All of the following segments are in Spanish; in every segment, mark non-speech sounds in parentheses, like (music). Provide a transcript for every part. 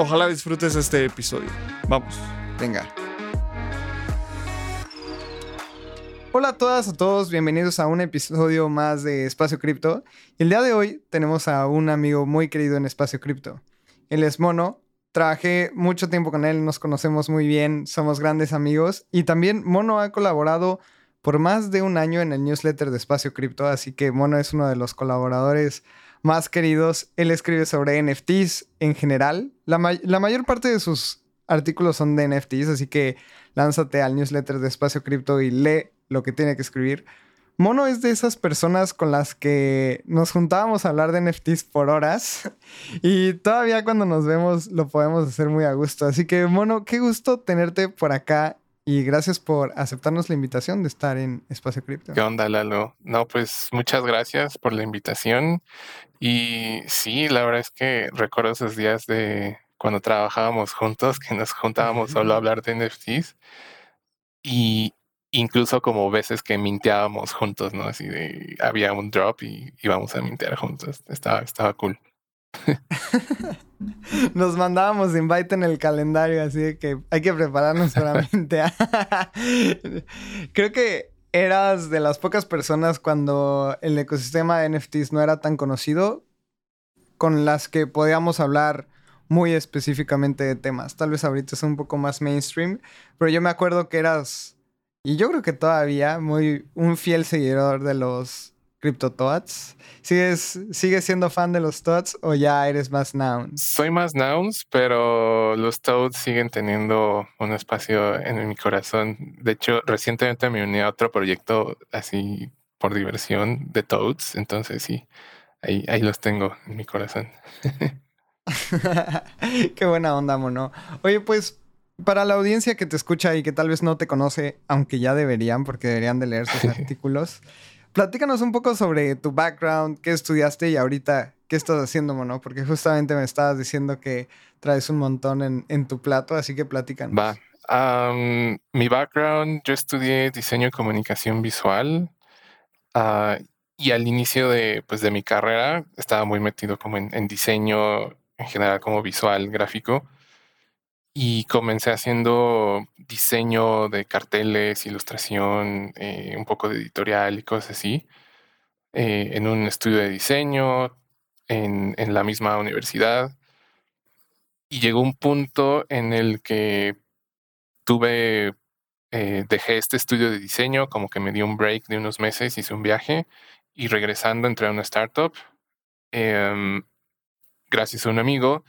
Ojalá disfrutes este episodio. Vamos. Venga. Hola a todas, a todos, bienvenidos a un episodio más de Espacio Cripto. El día de hoy tenemos a un amigo muy querido en Espacio Cripto. Él es Mono, trabajé mucho tiempo con él, nos conocemos muy bien, somos grandes amigos y también Mono ha colaborado por más de un año en el newsletter de Espacio Cripto, así que Mono es uno de los colaboradores más queridos. Él escribe sobre NFTs en general. La, mayor parte de sus artículos son de NFTs, así que lánzate al newsletter de Espacio Cripto y lee lo que tiene que escribir. Mono es de esas personas con las que nos juntábamos a hablar de NFTs por horas (laughs) y todavía cuando nos vemos lo podemos hacer muy a gusto. Así que, Mono, qué gusto tenerte por acá y gracias por aceptarnos la invitación de estar en Espacio Cripto. ¿Qué onda, Lalo? No, pues muchas gracias por la invitación. Y sí, la verdad es que recuerdo esos días de cuando trabajábamos juntos, que nos juntábamos solo a hablar de NFTs. Y, incluso como veces que minteábamos juntos, ¿no? Así de había un drop y íbamos a mintear juntos. Estaba, estaba cool. (laughs) Nos mandábamos invite en el calendario, así que hay que prepararnos para (laughs) mintear. (laughs) Creo que eras de las pocas personas cuando el ecosistema de NFTs no era tan conocido, con las que podíamos hablar muy específicamente de temas. Tal vez ahorita es un poco más mainstream, pero yo me acuerdo que eras y yo creo que todavía muy un fiel seguidor de los CryptoToads. ¿Sigues, ¿Sigues siendo fan de los Toads o ya eres más Nouns? Soy más Nouns, pero los Toads siguen teniendo un espacio en mi corazón. De hecho, recientemente me uní a otro proyecto así por diversión de Toads. Entonces sí, ahí, ahí los tengo en mi corazón. (laughs) (laughs) Qué buena onda, mono. Oye, pues para la audiencia que te escucha y que tal vez no te conoce, aunque ya deberían, porque deberían de leer sus (laughs) artículos, platícanos un poco sobre tu background, qué estudiaste y ahorita qué estás haciendo, Mono, porque justamente me estabas diciendo que traes un montón en, tu plato, así que platícanos. Va. mi background, yo estudié diseño y comunicación visual. Ah, y al inicio de, pues, de mi carrera estaba muy metido como en, en diseño en general, como visual, gráfico y comencé haciendo diseño de carteles, ilustración, eh, un poco de editorial y cosas así, eh, en un estudio de diseño, en, la misma universidad. Y llegó un punto en el que tuve, eh, dejé este estudio de diseño, como que me di un break de unos meses, hice un viaje y regresando entré a una startup. Em, gracias a un amigo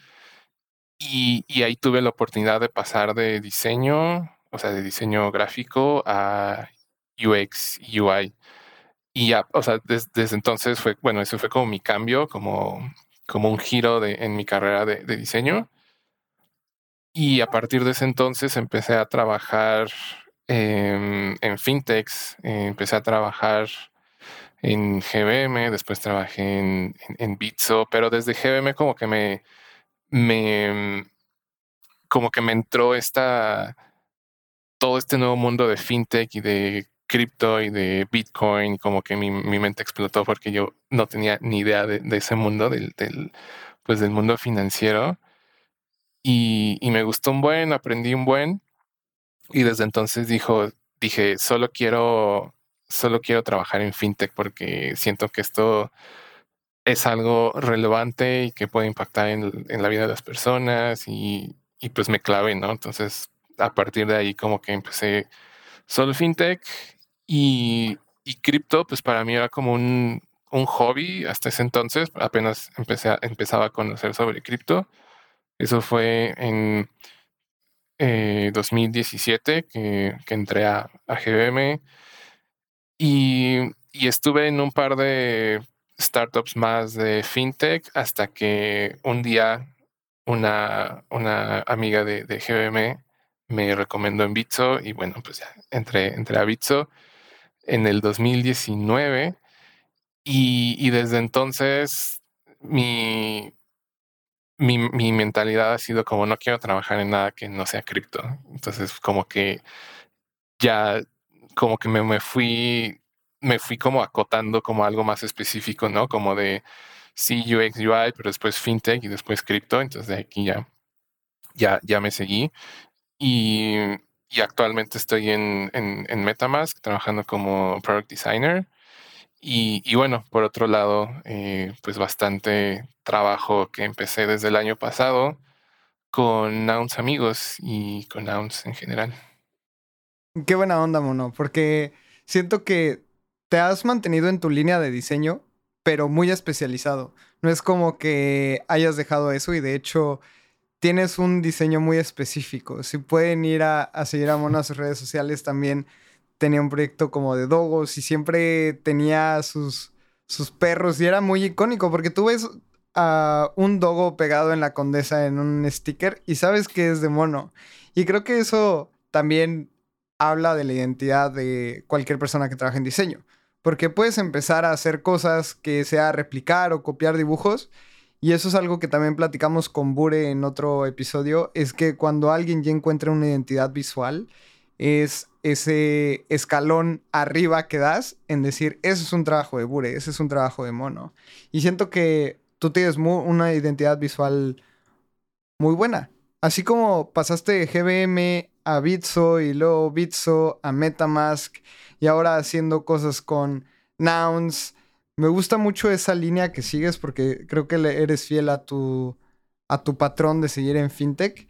y, ahí tuve la oportunidad de pasar de diseño, o sea, de diseño gráfico a UX, UI. Y ya, o sea, desde entonces fue, bueno, eso fue como mi cambio, como, como un giro de, en mi carrera de, diseño. Y a partir de ese entonces empecé a trabajar en, en fintechs, empecé a trabajar en GBM, después trabajé en, en, en Bitso, pero desde GBM como que me, me como que me entró esta todo este nuevo mundo de fintech y de cripto y de Bitcoin, como que mi, mente explotó porque yo no tenía ni idea de, ese mundo, del, pues del mundo financiero. Y, y, me gustó un buen, aprendí un buen. Y desde entonces dijo, dije, solo quiero, solo quiero trabajar en fintech porque siento que esto es algo relevante y que puede impactar en, la vida de las personas y, pues me clavé, ¿no? Entonces, a partir de ahí como que empecé solo fintech y, y cripto, pues para mí era como un, hobby hasta ese entonces, apenas empecé empezaba a conocer sobre cripto. Eso fue en 2017 eh, que, que, entré a, a GBM y, y estuve en un par de startups más de fintech hasta que un día una, una amiga de, de GBM me recomendó en Bitso y bueno, pues ya entré, entré a Bitso en el 2019 y, y desde entonces mi, mi, mi, mentalidad ha sido como no quiero trabajar en nada que no sea cripto. Entonces como que ya como que me, me fui me fui como acotando como algo más específico, ¿no? Como de sí UX UI, pero después fintech y después cripto. Entonces de aquí ya ya ya me seguí y, y actualmente estoy en, en, en, MetaMask trabajando como product designer. Y, y bueno, por otro lado, eh, pues bastante trabajo que empecé desde el año pasado con Nouns amigos y con Nouns en general. Qué buena onda, mono, porque siento que te has mantenido en tu línea de diseño, pero muy especializado. No es como que hayas dejado eso y de hecho tienes un diseño muy específico. Si pueden ir a, seguir a Mono a sus redes sociales, también tenía un proyecto como de dogos y siempre tenía sus, sus perros y era muy icónico porque tú ves a un dogo pegado en la condesa en un sticker y sabes que es de mono. Y creo que eso también habla de la identidad de cualquier persona que trabaja en diseño. Porque puedes empezar a hacer cosas que sea replicar o copiar dibujos y eso es algo que también platicamos con Bure en otro episodio, es que cuando alguien ya encuentra una identidad visual, es ese escalón arriba que das en decir, eso es un trabajo de Bure, ese es un trabajo de mono. Y siento que tú tienes una identidad visual muy buena. Así como pasaste de GBM a Bitso y luego Bitso a Metamask y ahora haciendo cosas con Nouns me gusta mucho esa línea que sigues porque creo que eres fiel a tu, a tu patrón de seguir en fintech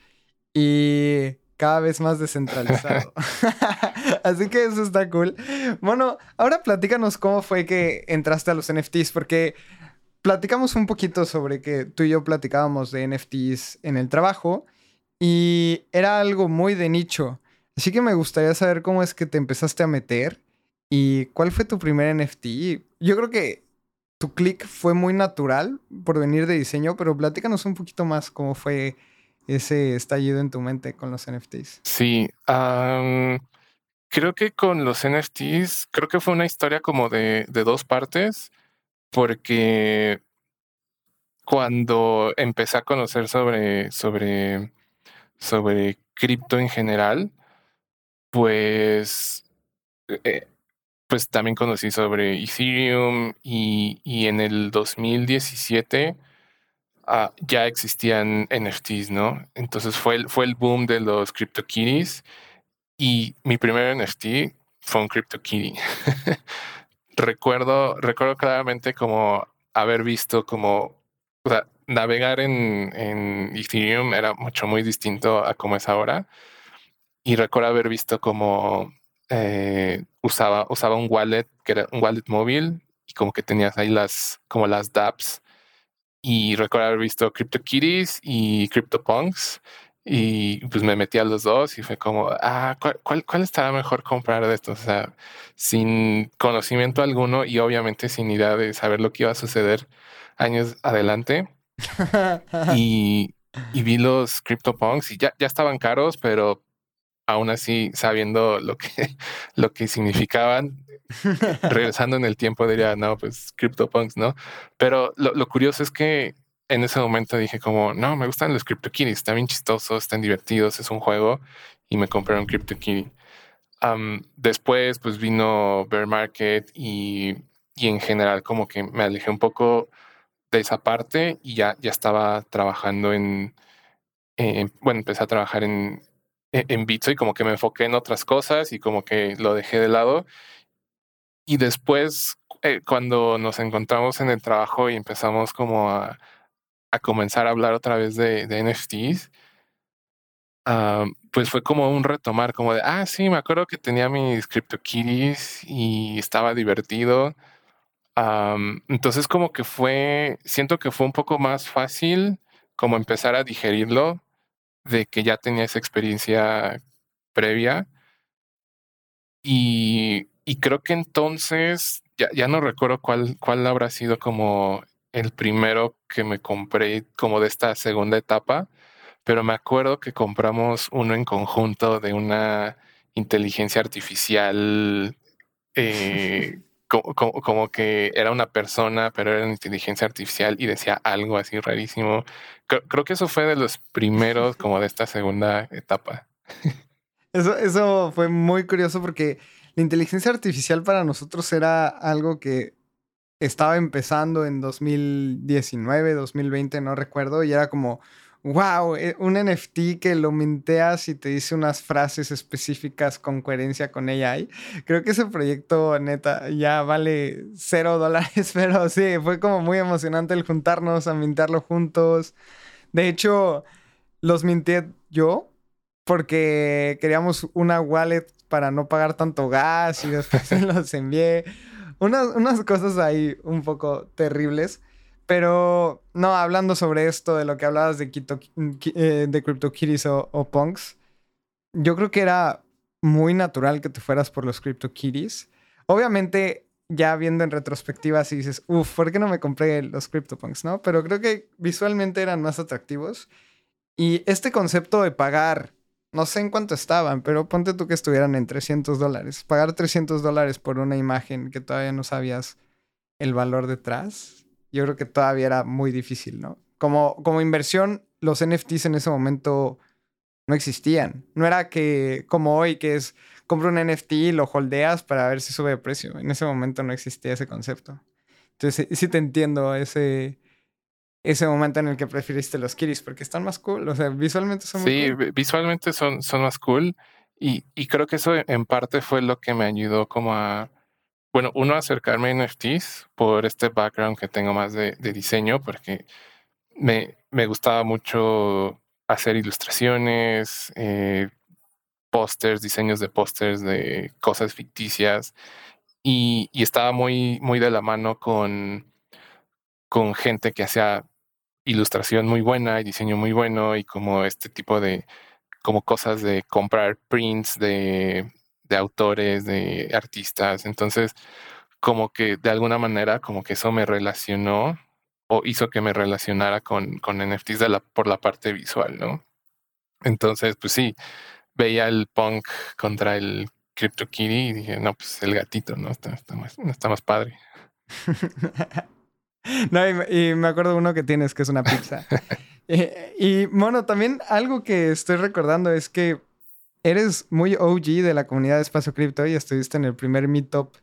y cada vez más descentralizado. (laughs) (laughs) Así que eso está cool. Bueno, ahora platícanos cómo fue que entraste a los NFTs porque platicamos un poquito sobre que tú y yo platicábamos de NFTs en el trabajo y era algo muy de nicho. Así que me gustaría saber cómo es que te empezaste a meter ¿Y cuál fue tu primer NFT? Yo creo que tu click fue muy natural por venir de diseño, pero platícanos un poquito más cómo fue ese estallido en tu mente con los NFTs. Sí, creo que con los NFTs, creo que fue una historia como de, de dos partes, porque cuando empecé a conocer sobre, sobre, sobre cripto en general, pues eh, pues también conocí sobre Ethereum y, y en el 2017 ah, ya existían NFTs, ¿no? Entonces fue el, fue el boom de los CryptoKitties y mi primer NFT fue un CryptoKitty. (laughs) recuerdo, recuerdo claramente como haber visto como, navegar en, en Ethereum era mucho muy distinto a como es ahora. Y recuerdo haber visto como eh, usaba, usaba un wallet que era un wallet móvil y como que tenías ahí las, como las dApps. Y recuerdo haber visto CryptoKitties y CryptoPunks. Y pues me metí a los dos y fue como, ah, ¿cuál, cuál, estará mejor comprar de estos? O sea, sin conocimiento alguno y obviamente sin idea de saber lo que iba a suceder años adelante. (laughs) y, y vi los CryptoPunks y ya, ya estaban caros, pero aún así sabiendo lo que, (laughs) lo que significaban, (laughs) regresando en el tiempo diría, no, pues CryptoPunks, ¿no? Pero lo, curioso es que en ese momento dije como, no, me gustan los CryptoKitties, están bien chistosos, están divertidos, es un juego y me compré un CryptoKitty. después pues vino Bear Market y, y, en general como que me alejé un poco de esa parte y ya, ya estaba trabajando en, en bueno, empecé a trabajar en, e-, en Bitso y como que me enfoqué en otras cosas y como que lo dejé de lado. Y después, eh, cuando nos encontramos en el trabajo y empezamos como a, a comenzar a hablar otra vez de, de NFTs, ah, pues fue como un retomar, como de, ah, sí, me acuerdo que tenía mis CryptoKitties y estaba divertido. Entonces como que fue, siento que fue un poco más fácil como empezar a digerirlo de que ya tenía esa experiencia previa. Y, creo que entonces, ya, ya no recuerdo cuál, cuál habrá sido como el primero que me compré como de esta segunda etapa, pero me acuerdo que compramos uno en conjunto de una inteligencia artificial (laughs) eh, como, que era una persona, pero era una inteligencia artificial y decía algo así rarísimo. Creo, que eso fue de los primeros como de esta segunda etapa. (laughs) Eso, eso fue muy curioso porque la inteligencia artificial para nosotros era algo que estaba empezando en 2019, 2020, no recuerdo, y era como, wow, eh, un NFT que lo minteas y te dice unas frases específicas con coherencia con AI. Creo que ese proyecto, neta, ya vale cero dólares, (laughs) pero sí, fue como muy emocionante el juntarnos a mintearlo juntos. De hecho, los minté yo porque queríamos una wallet para no pagar tanto gas y después (laughs) los envié. Unas, unas cosas ahí un poco terribles. Pero no, hablando sobre esto, de lo que hablabas de, Kito, eh, de CryptoKitties o, o Punks, yo creo que era muy natural que te fueras por los CryptoKitties. Obviamente, ya viendo en retrospectiva, si dices, uff, ¿por qué no me compré los CryptoPunks, no? Pero creo que visualmente eran más atractivos. Y este concepto de pagar, no sé en cuánto estaban, pero ponte tú que estuvieran en 300 dólares. Pagar 300 dólares por una imagen que todavía no sabías el valor detrás, yo creo que todavía era muy difícil, ¿no? Como, como inversión, los NFTs en ese momento no existían. No era que como hoy, que es compro un NFT y lo holdeas para ver si sube de precio. En ese momento no existía ese concepto. Entonces sí te entiendo ese, ese momento en el que preferiste los Kiris porque están más cool. O sea, visualmente son Sí, visualmente son, son más cool. Y, y creo que eso en parte fue lo que me ayudó como a bueno, uno, acercarme a NFTs por este background que tengo más de, diseño, porque me, me, gustaba mucho hacer ilustraciones, eh, pósters, diseños de pósters de cosas ficticias, y, estaba muy, muy de la mano con, con gente que hacía ilustración muy buena y diseño muy bueno y como este tipo de como cosas de comprar prints de de autores, de artistas. Entonces, como que de alguna manera, como que eso me relacionó o hizo que me relacionara con, con NFTs de la, por la parte visual, ¿no? Entonces, pues sí, veía el punk contra el CryptoKitty y dije, no, pues el gatito, ¿no? Está, más, está más padre. (laughs) no, y, me acuerdo uno que tienes, que es una pizza. (laughs) Eh, y bueno, también algo que estoy recordando es que eres muy OG de la comunidad de Espacio Cripto y estuviste en el primer meetup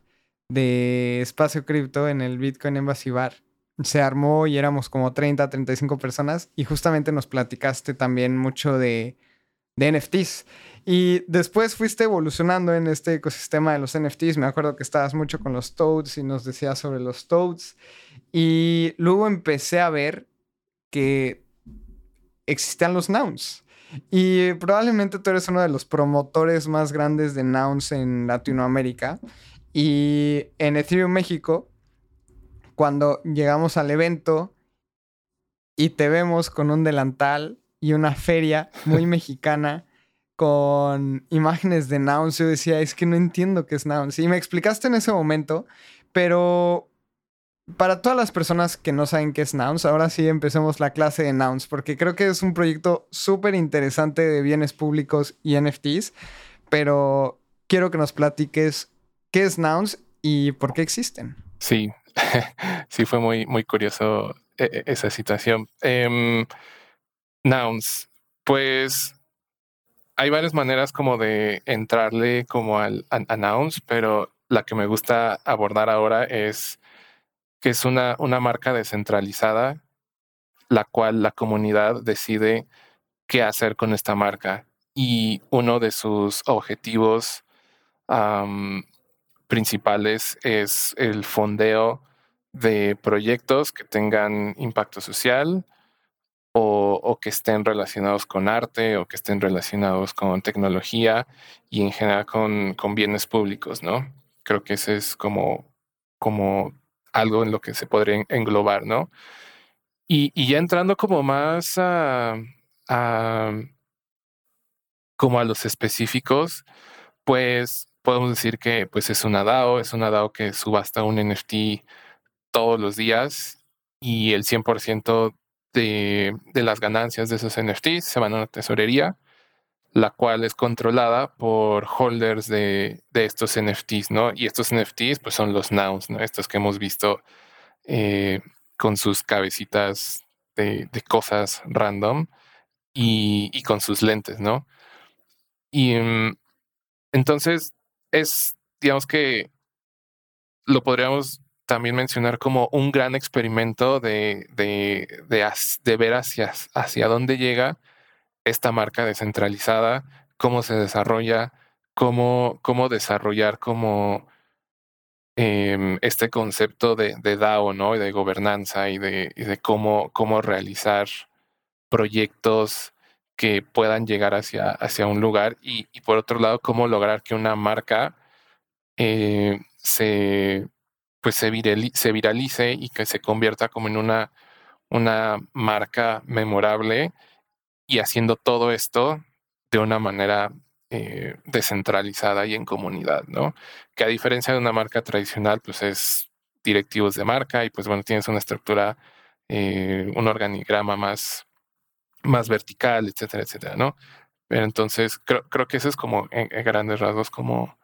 de Espacio Cripto en el Bitcoin Embassy Bar. Se armó y éramos como 30, 35 personas y justamente nos platicaste también mucho de, de NFTs. Y después fuiste evolucionando en este ecosistema de los NFTs. Me acuerdo que estabas mucho con los Toads y nos decías sobre los Toads. Y luego empecé a ver que existían los Nouns. Y probablemente tú eres uno de los promotores más grandes de Nouns en Latinoamérica. Y en Ethereum México, cuando llegamos al evento y te vemos con un delantal y una feria muy (laughs) mexicana con imágenes de Nouns, yo decía, es que no entiendo qué es Nouns. Y me explicaste en ese momento, pero para todas las personas que no saben qué es Nouns, ahora sí empecemos la clase de Nouns, porque creo que es un proyecto súper interesante de bienes públicos y NFTs, pero quiero que nos platiques qué es Nouns y por qué existen. Sí, (laughs) sí fue muy, muy curioso e, e, esa situación. Em, nouns, pues hay varias maneras como de entrarle como al, a Nouns, pero la que me gusta abordar ahora es que es una, una marca descentralizada, la cual la comunidad decide qué hacer con esta marca. Y uno de sus objetivos principales es el fondeo de proyectos que tengan impacto social o, que estén relacionados con arte o que estén relacionados con tecnología y en general con, con bienes públicos, ¿no? Creo que ese es como, como algo en lo que se podría englobar, ¿no? Y, ya entrando como más a, como a los específicos, pues podemos decir que pues es una DAO, es una DAO que subasta un NFT todos los días y el 100% de, de las ganancias de esos NFTs se van a una tesorería, la cual es controlada por holders de, de estos NFTs, ¿no? Y estos NFTs pues son los nouns, ¿no? Estos que hemos visto eh, con sus cabecitas de, cosas random y, con sus lentes, ¿no? Y um, entonces es, digamos que lo podríamos también mencionar como un gran experimento de, de, de, de ver hacia, hacia dónde llega esta marca descentralizada, cómo se desarrolla, cómo, cómo desarrollar eh, este concepto de, DAO, ¿no? Y de gobernanza y de, cómo, cómo realizar proyectos que puedan llegar hacia, hacia un lugar y, por otro lado, cómo lograr que una marca eh, se, pues se viralice y que se convierta como en una, una marca memorable y haciendo todo esto de una manera eh, descentralizada y en comunidad, ¿no? Que a diferencia de una marca tradicional, pues es directivos de marca y pues bueno, tienes una estructura, eh, un organigrama más, más vertical, etcétera, etcétera, ¿no? Pero entonces creo, creo que eso es como en, en grandes rasgos como,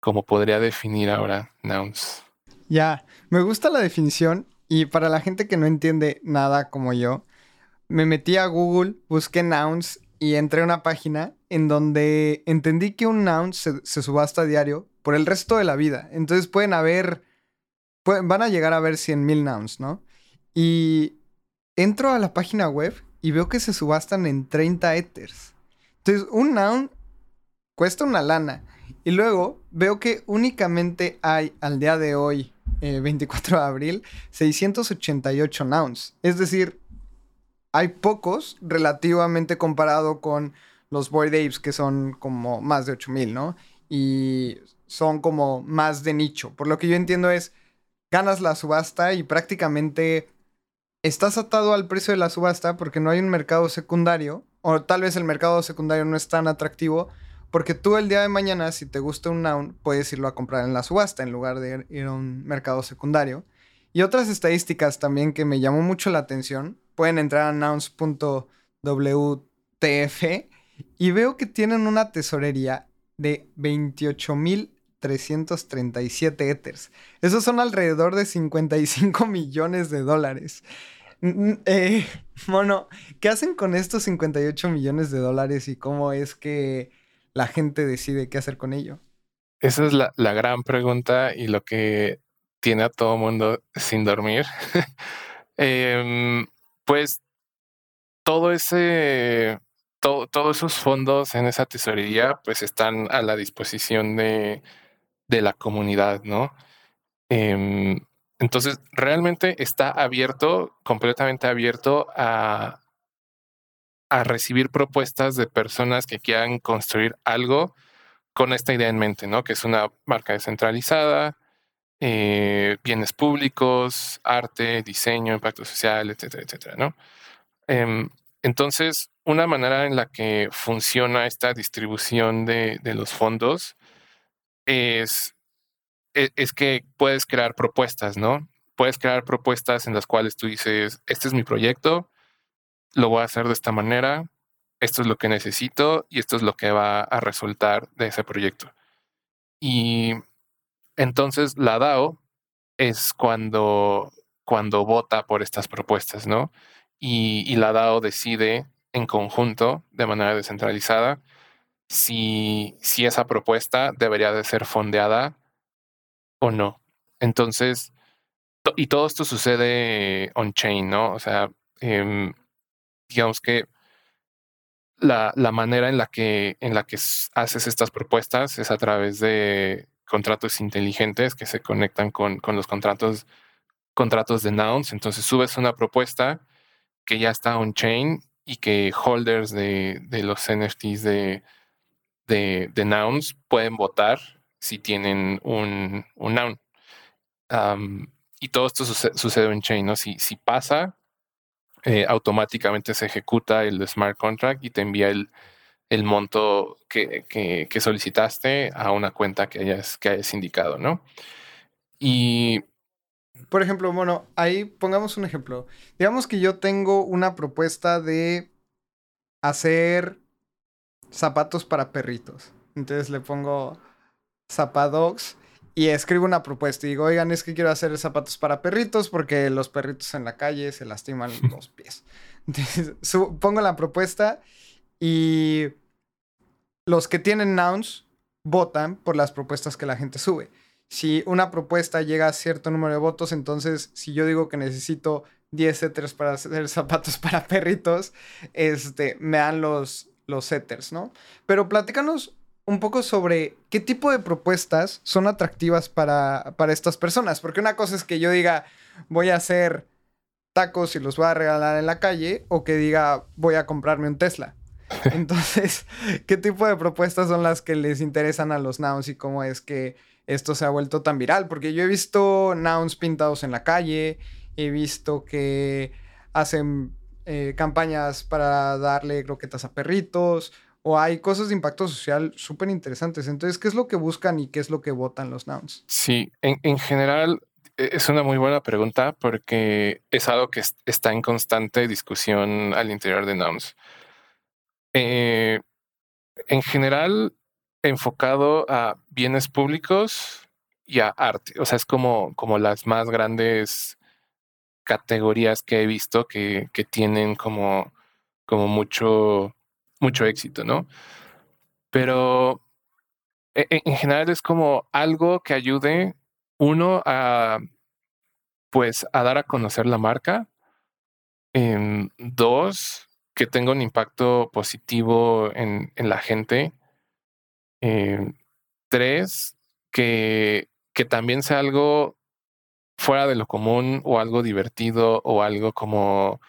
como podría definir ahora Nouns. Ya, me gusta la definición y para la gente que no entiende nada como yo, me metí a Google, busqué nouns y entré a una página en donde entendí que un noun se, subasta a diario por el resto de la vida. Entonces pueden haber, van a llegar a ver 100.000 nouns, ¿no? Y entro a la página web y veo que se subastan en 30 ethers. Entonces, un noun cuesta una lana. Y luego veo que únicamente hay al día de hoy, eh, 24 de abril, 688 nouns. Es decir, hay pocos relativamente comparado con los Boyd Apes, que son como más de 8000, ¿no? Y son como más de nicho. Por lo que yo entiendo es, ganas la subasta y prácticamente estás atado al precio de la subasta porque no hay un mercado secundario, o tal vez el mercado secundario no es tan atractivo, porque tú el día de mañana, si te gusta un noun, puedes irlo a comprar en la subasta en lugar de ir a un mercado secundario. Y otras estadísticas también que me llamó mucho la atención, pueden entrar a nouns.wtf y veo que tienen una tesorería de 28.337 ethers. Esos son alrededor de 55 (laughs) millones de dólares. Eh, (laughs) bueno, ¿qué hacen con estos 58 millones de dólares y cómo es que la gente decide qué hacer con ello? Esa es la, la gran pregunta y lo que tiene a todo mundo sin dormir. (laughs) eh, pues todo ese, todo, todos esos fondos en esa tesorería, pues están a la disposición de, de la comunidad, ¿no? Eh, entonces, realmente está abierto, completamente abierto a, a recibir propuestas de personas que quieran construir algo con esta idea en mente, ¿no? Que es una marca descentralizada, eh, bienes públicos, arte, diseño, impacto social, etcétera, etcétera, ¿no? Eh, entonces, una manera en la que funciona esta distribución de, de los fondos es, es, es, que puedes crear propuestas, ¿no? Puedes crear propuestas en las cuales tú dices, este es mi proyecto, lo voy a hacer de esta manera, esto es lo que necesito y esto es lo que va a resultar de ese proyecto. Y entonces la DAO es cuando, cuando vota por estas propuestas, ¿no? Y, la DAO decide en conjunto, de manera descentralizada, si, si esa propuesta debería de ser fondeada o no. Entonces, to, y todo esto sucede on-chain, ¿no? O sea, eh, digamos que la, la, manera en la que, en la que haces estas propuestas es a través de contratos inteligentes que se conectan con, con los contratos, contratos de nouns. Entonces subes una propuesta que ya está on-chain y que holders de, de los NFTs de, de, nouns pueden votar si tienen un, un noun. Y todo esto sucede, sucede on-chain, ¿no? Si, si pasa, eh, automáticamente se ejecuta el smart contract y te envía el, el monto que, que, que, solicitaste a una cuenta que hayas, que hayas indicado, ¿no? Y por ejemplo, bueno, ahí pongamos un ejemplo. Digamos que yo tengo una propuesta de hacer zapatos para perritos. Entonces le pongo zapadogs y escribo una propuesta y digo, oigan, es que quiero hacer zapatos para perritos porque los perritos en la calle se lastiman (laughs) los pies. Entonces pongo la propuesta y los que tienen nouns votan por las propuestas que la gente sube. Si una propuesta llega a cierto número de votos, entonces si yo digo que necesito 10 setters para hacer (laughs) zapatos para perritos, este, me dan los, los setters, ¿no? Pero platícanos un poco sobre qué tipo de propuestas son atractivas para, para estas personas. Porque una cosa es que yo diga, voy a hacer tacos y los voy a regalar en la calle, o que diga, voy a comprarme un Tesla. (laughs) Entonces, ¿qué tipo de propuestas son las que les interesan a los nouns y cómo es que esto se ha vuelto tan viral? Porque yo he visto nouns pintados en la calle, he visto que hacen eh, campañas para darle croquetas a perritos, o hay cosas de impacto social súper interesantes. Entonces, ¿qué es lo que buscan y qué es lo que votan los nouns? Sí, en, general e, es una muy buena pregunta porque es algo que está en constante discusión al interior de nouns. Eh, en general, enfocado a bienes públicos y a arte. O sea, es como, como las más grandes categorías que he visto que, que tienen como, como mucho mucho éxito, ¿no? Pero e, e, en, general es como algo que ayude uno a pues a dar a conocer la marca. En dos, que tenga un impacto positivo en, la gente. tres, que, que también sea algo fuera de lo común o algo divertido o algo como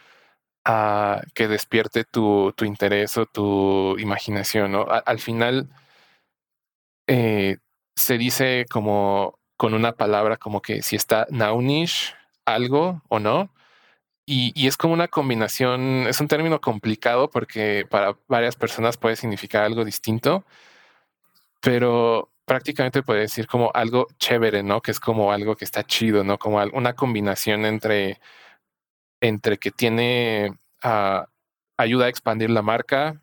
que despierte tu, interés o tu imaginación, ¿no? al final eh, se dice como con una palabra como que si está naunish algo o no. Y, es como una combinación, es un término complicado porque para varias personas puede significar algo distinto, pero prácticamente puede decir como algo chévere, ¿no? Que es como algo que está chido, ¿no? Como una combinación entre entre que tiene ah, ayuda a expandir la marca,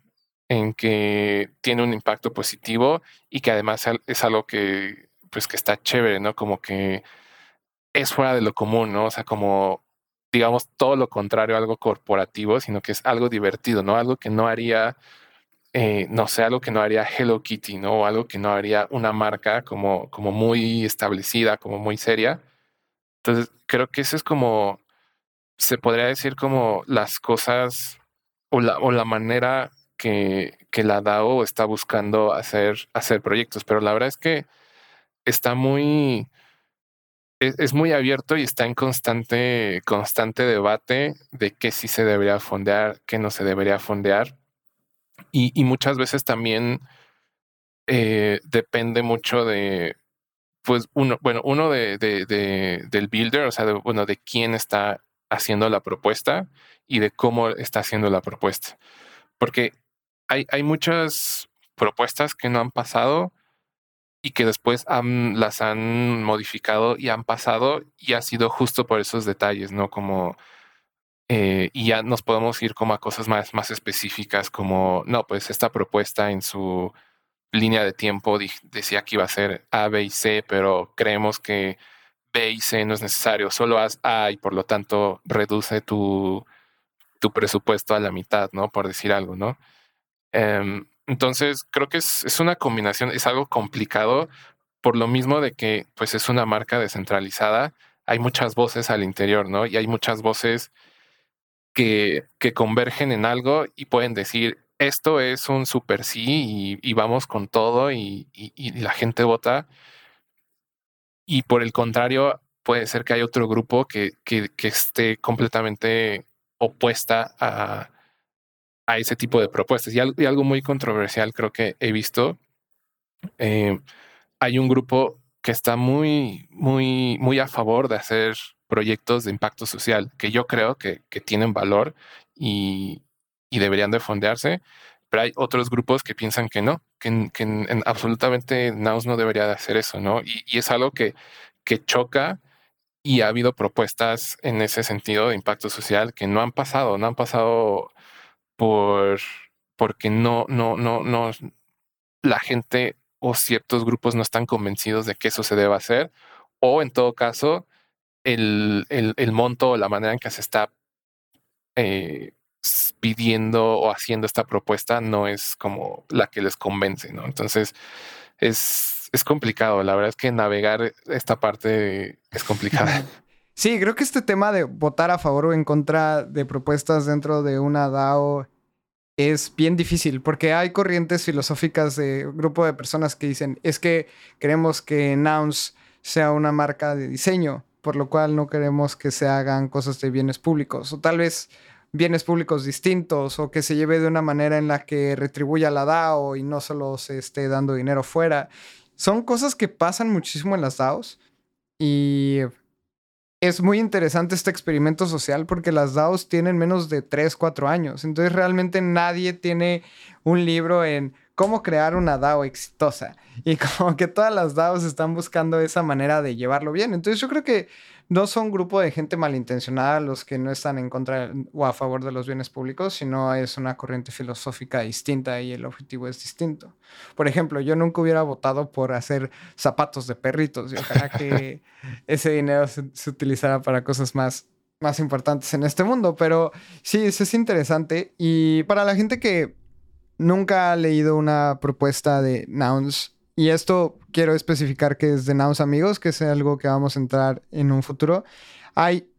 en que tiene un impacto positivo y que además es algo que, pues, que está chévere, ¿no? Como que es fuera de lo común, ¿no? O sea, como, digamos, todo lo contrario algo corporativo, sino que es algo divertido, ¿no? Algo que no haría, eh, no sé, algo que no haría Hello Kitty, ¿no? O algo que no haría una marca como, como muy establecida, como muy seria. Entonces, creo que eso es como se podría decir como las cosas o la, o la manera que, que, la DAO está buscando hacer, hacer proyectos, pero la verdad es que está muy, es, muy abierto y está en constante, constante debate de qué sí se debería fondear, qué no se debería fondear. Y, y muchas veces también eh, depende mucho de, pues uno, bueno, uno de, de, del builder, o sea, de, bueno, de quién está haciendo la propuesta y de cómo está haciendo la propuesta. Porque hay, hay muchas propuestas que no han pasado y que después las han modificado y han pasado y ha sido justo por esos detalles, ¿no? Como, eh, y ya nos podemos ir como a cosas más, más específicas, como, no, pues esta propuesta en su línea de tiempo decía que iba a ser A, B y C, pero creemos que B y C no es necesario, solo haz A y por lo tanto reduce tu, tu presupuesto a la mitad, ¿no? Por decir algo, ¿no? Em, entonces, creo que es, es, una combinación, es algo complicado por lo mismo de que pues es una marca descentralizada, hay muchas voces al interior, ¿no? Y hay muchas voces que, que convergen en algo y pueden decir, esto es un super sí y, vamos con todo y, y la gente vota y por el contrario, puede ser que hay otro grupo que, que, esté completamente opuesta a, a, ese tipo de propuestas. Y algo, muy controversial creo que he visto. Eh, hay un grupo que está muy, muy, muy a favor de hacer proyectos de impacto social, que yo creo que, que tienen valor y, y, deberían de fondearse, pero hay otros grupos que piensan que no, que, que absolutamente Naus no debería de hacer eso, ¿no? Y, y, es algo que, que choca y ha habido propuestas en ese sentido de impacto social que no han pasado, no han pasado por porque no, no, no, no, la gente o ciertos grupos no están convencidos de que eso se deba hacer, o en todo caso, el, el, monto o la manera en que se está eh, pidiendo o haciendo esta propuesta no es como la que les convence, ¿no? Entonces, es, es complicado. La verdad es que navegar esta parte es complicada. (laughs) Sí, creo que este tema de votar a favor o en contra de propuestas dentro de una DAO es bien difícil porque hay corrientes filosóficas de un grupo de personas que dicen es que queremos que Nouns sea una marca de diseño, por lo cual no queremos que se hagan cosas de bienes públicos o tal vez bienes públicos distintos o que se lleve de una manera en la que retribuya la DAO y no solo se esté dando dinero fuera. Son cosas que pasan muchísimo en las DAOs y es muy interesante este experimento social porque las DAOs tienen menos de 3, 4 años. Entonces realmente nadie tiene un libro en cómo crear una DAO exitosa. Y como que todas las DAOs están buscando esa manera de llevarlo bien. Entonces yo creo que no son grupo de gente malintencionada los que no están en contra o a favor de los bienes públicos, sino es una corriente filosófica distinta y el objetivo es distinto. Por ejemplo, yo nunca hubiera votado por hacer zapatos de perritos y ojalá que (laughs) ese dinero se, utilizara para cosas más, más importantes en este mundo, pero sí, eso es interesante y para la gente que nunca ha leído una propuesta de Nouns y esto quiero especificar que es de Nouns Amigos, que es algo que vamos a entrar en un futuro. Hay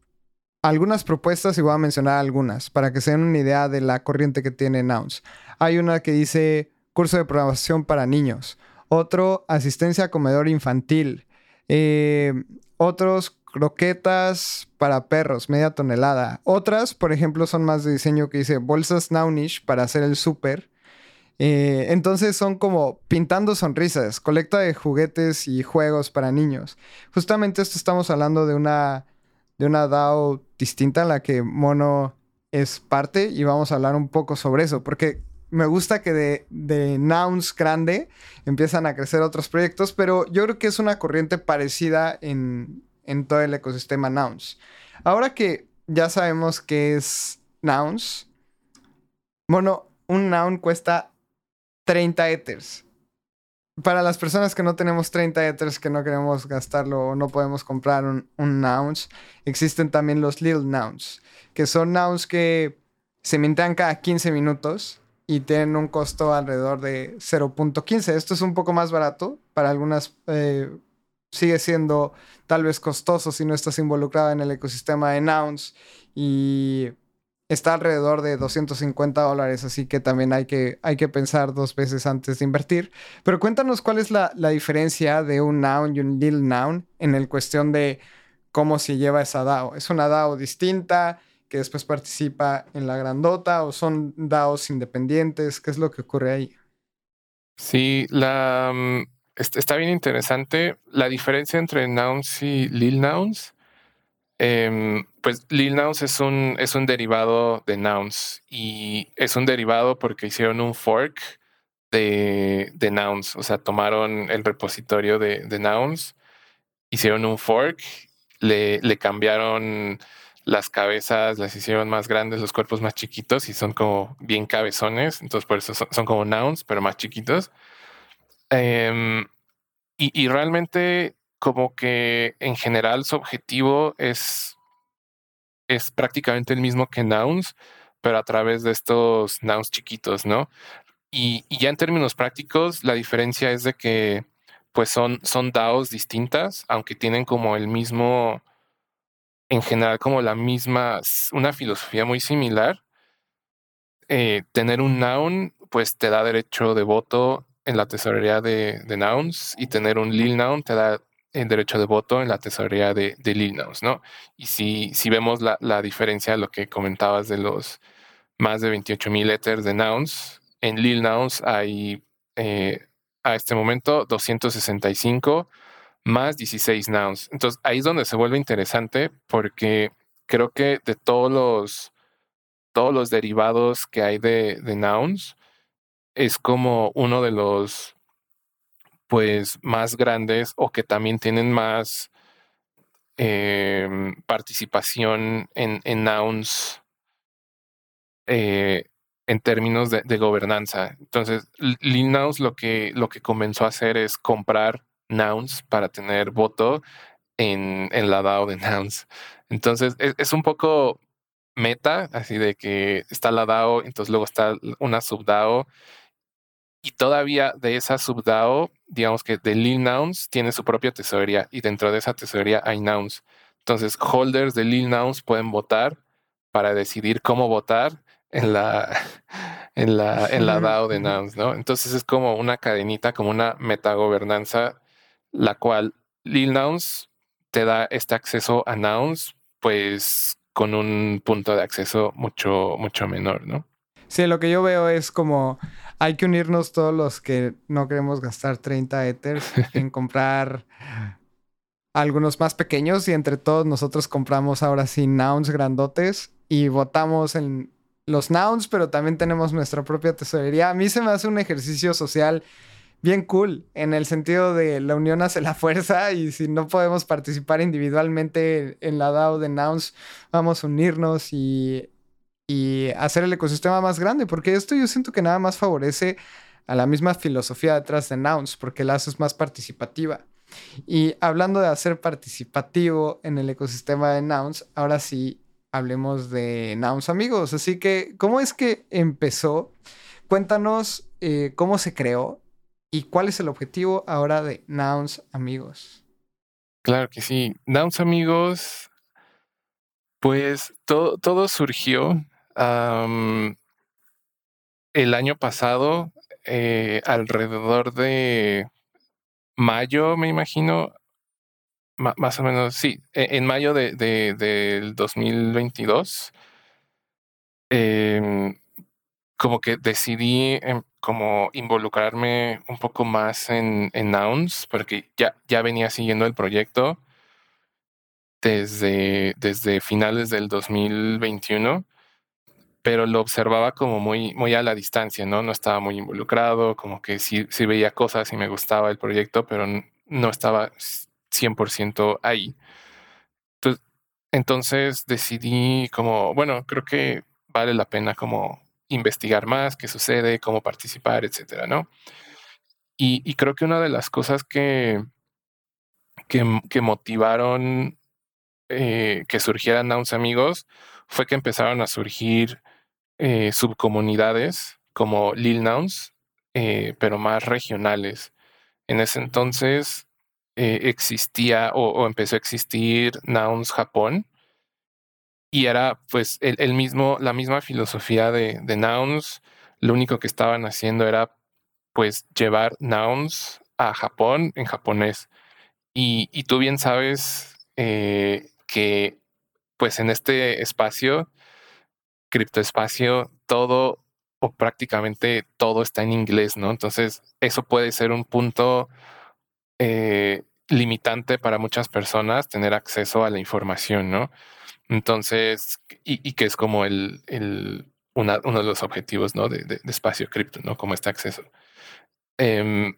algunas propuestas y voy a mencionar algunas para que se den una idea de la corriente que tiene Nouns. Hay una que dice curso de programación para niños, otro asistencia a comedor infantil, eh, otros croquetas para perros, media tonelada. Otras, por ejemplo, son más de diseño que dice bolsas Nownish para hacer el súper. Eh, entonces son como pintando sonrisas, colecta de juguetes y juegos para niños. Justamente esto estamos hablando de una, de una DAO distinta en la que Mono es parte y vamos a hablar un poco sobre eso, porque me gusta que de, de Nouns grande empiezan a crecer otros proyectos, pero yo creo que es una corriente parecida en, en todo el ecosistema Nouns. Ahora que ya sabemos qué es Nouns, Mono, un Noun cuesta 30 Ethers. Para las personas que no tenemos 30 Ethers, que no queremos gastarlo o no podemos comprar un, un nouns, existen también los Little Nouns, que son nouns que se mintean cada 15 minutos y tienen un costo alrededor de 0.15. Esto es un poco más barato. Para algunas eh, sigue siendo tal vez costoso si no estás involucrado en el ecosistema de nouns. Y está alrededor de 250 dólares, así que también hay que, hay que pensar dos veces antes de invertir. Pero cuéntanos cuál es la, diferencia de un noun y un little noun en el cuestión de cómo se lleva esa DAO. ¿Es una DAO distinta que después participa en la grandota o son DAOs independientes? ¿Qué es lo que ocurre ahí? Sí, la, mm, está bien interesante la diferencia entre nouns y little nouns Em, pues Lil Nouns es un, es un derivado de Nouns y es un derivado porque hicieron un fork de, de Nouns, o sea, tomaron el repositorio de, de Nouns, hicieron un fork, le, le cambiaron las cabezas, las hicieron más grandes, los cuerpos más chiquitos y son como bien cabezones, entonces por eso son, como Nouns, pero más chiquitos. Em, y, y realmente como que en general su objetivo es, es prácticamente el mismo que Nouns, pero a través de estos Nouns chiquitos, ¿no? Y, ya en términos prácticos, la diferencia es de que pues son, son DAOs distintas, aunque tienen como el mismo, en general como la misma, una filosofía muy similar. Eh, tener un noun, pues te da derecho de voto en la tesorería de, de nouns y tener un lil noun te da el derecho de voto en la tesorería de, de Linux, ¿no? Y si, si vemos la, la diferencia, lo que comentabas de los más de 28 mil letters de nouns, en Lil Nouns hay eh, a este momento 265 más 16 nouns. Entonces ahí es donde se vuelve interesante porque creo que de todos los, todos los derivados que hay de nouns, es como uno de los pues más grandes o que también tienen más, em, participación en, en nouns eh, en términos de, gobernanza. Entonces, Linux lo que, lo que comenzó a hacer es comprar nouns para tener voto en, en la DAO de nouns. Entonces, es, un poco meta, así de que está la DAO, entonces luego está una subDAO. Y todavía de esa subDAO, digamos que de Lil Nouns tiene su propia tesorería y dentro de esa tesorería hay Nouns. Entonces, holders de Lil Nouns pueden votar para decidir cómo votar en la, (laughs) en la, en la DAO de Nouns, ¿no? Entonces es como una cadenita, como una metagobernanza, la cual Lil Nouns te da este acceso a Nouns, pues con un punto de acceso mucho, mucho menor, ¿no? Sí, lo que yo veo es como hay que unirnos todos los que no queremos gastar 30 Ethers (laughs) en comprar algunos más pequeños y entre todos nosotros compramos ahora sí nouns grandotes y votamos en los nouns, pero también tenemos nuestra propia tesorería. A mí se me hace un ejercicio social bien cool, en el sentido de la unión hace la fuerza y si no podemos participar individualmente en la DAO de nouns, vamos a unirnos y, y hacer el ecosistema más grande, porque esto yo siento que nada más favorece a la misma filosofía detrás de nouns, porque la haces más participativa. Y hablando de hacer participativo en el ecosistema de nouns, ahora sí hablemos de Nouns Amigos. Así que, ¿cómo es que empezó? Cuéntanos eh, cómo se creó y cuál es el objetivo ahora de Nouns Amigos. Claro que sí. Nouns Amigos, pues todo, todo surgió el año pasado, eh, alrededor de mayo, me imagino, más o menos, sí, e, en mayo de, del 2022, em, como que decidí em, como involucrarme un poco más en, en Nouns, porque ya, ya venía siguiendo el proyecto desde, desde finales del 2021, pero lo observaba como muy, muy a la distancia, ¿no? No estaba muy involucrado, como que sí, sí veía cosas y me gustaba el proyecto, pero no estaba 100% ahí. Entonces, decidí como, bueno, creo que vale la pena como investigar más qué sucede, cómo participar, etcétera, ¿no? Y, creo que una de las cosas que, que, motivaron eh, que surgieran Nouns Amigos fue que empezaron a surgir eh, subcomunidades como Lil Nouns, eh, pero más regionales. En ese entonces eh, existía o, empezó a existir Nouns Japón. Y era pues el, mismo, la misma filosofía de, Nouns. Lo único que estaban haciendo era pues llevar Nouns a Japón en japonés. Y, tú bien sabes que pues en este espacio, criptoespacio, todo o prácticamente todo está en inglés, ¿no? Entonces, eso puede ser un punto eh, limitante para muchas personas tener acceso a la información, ¿no? Entonces, y, que es como el, uno de los objetivos, ¿no? De, espacio cripto, ¿no? Como este acceso. Em,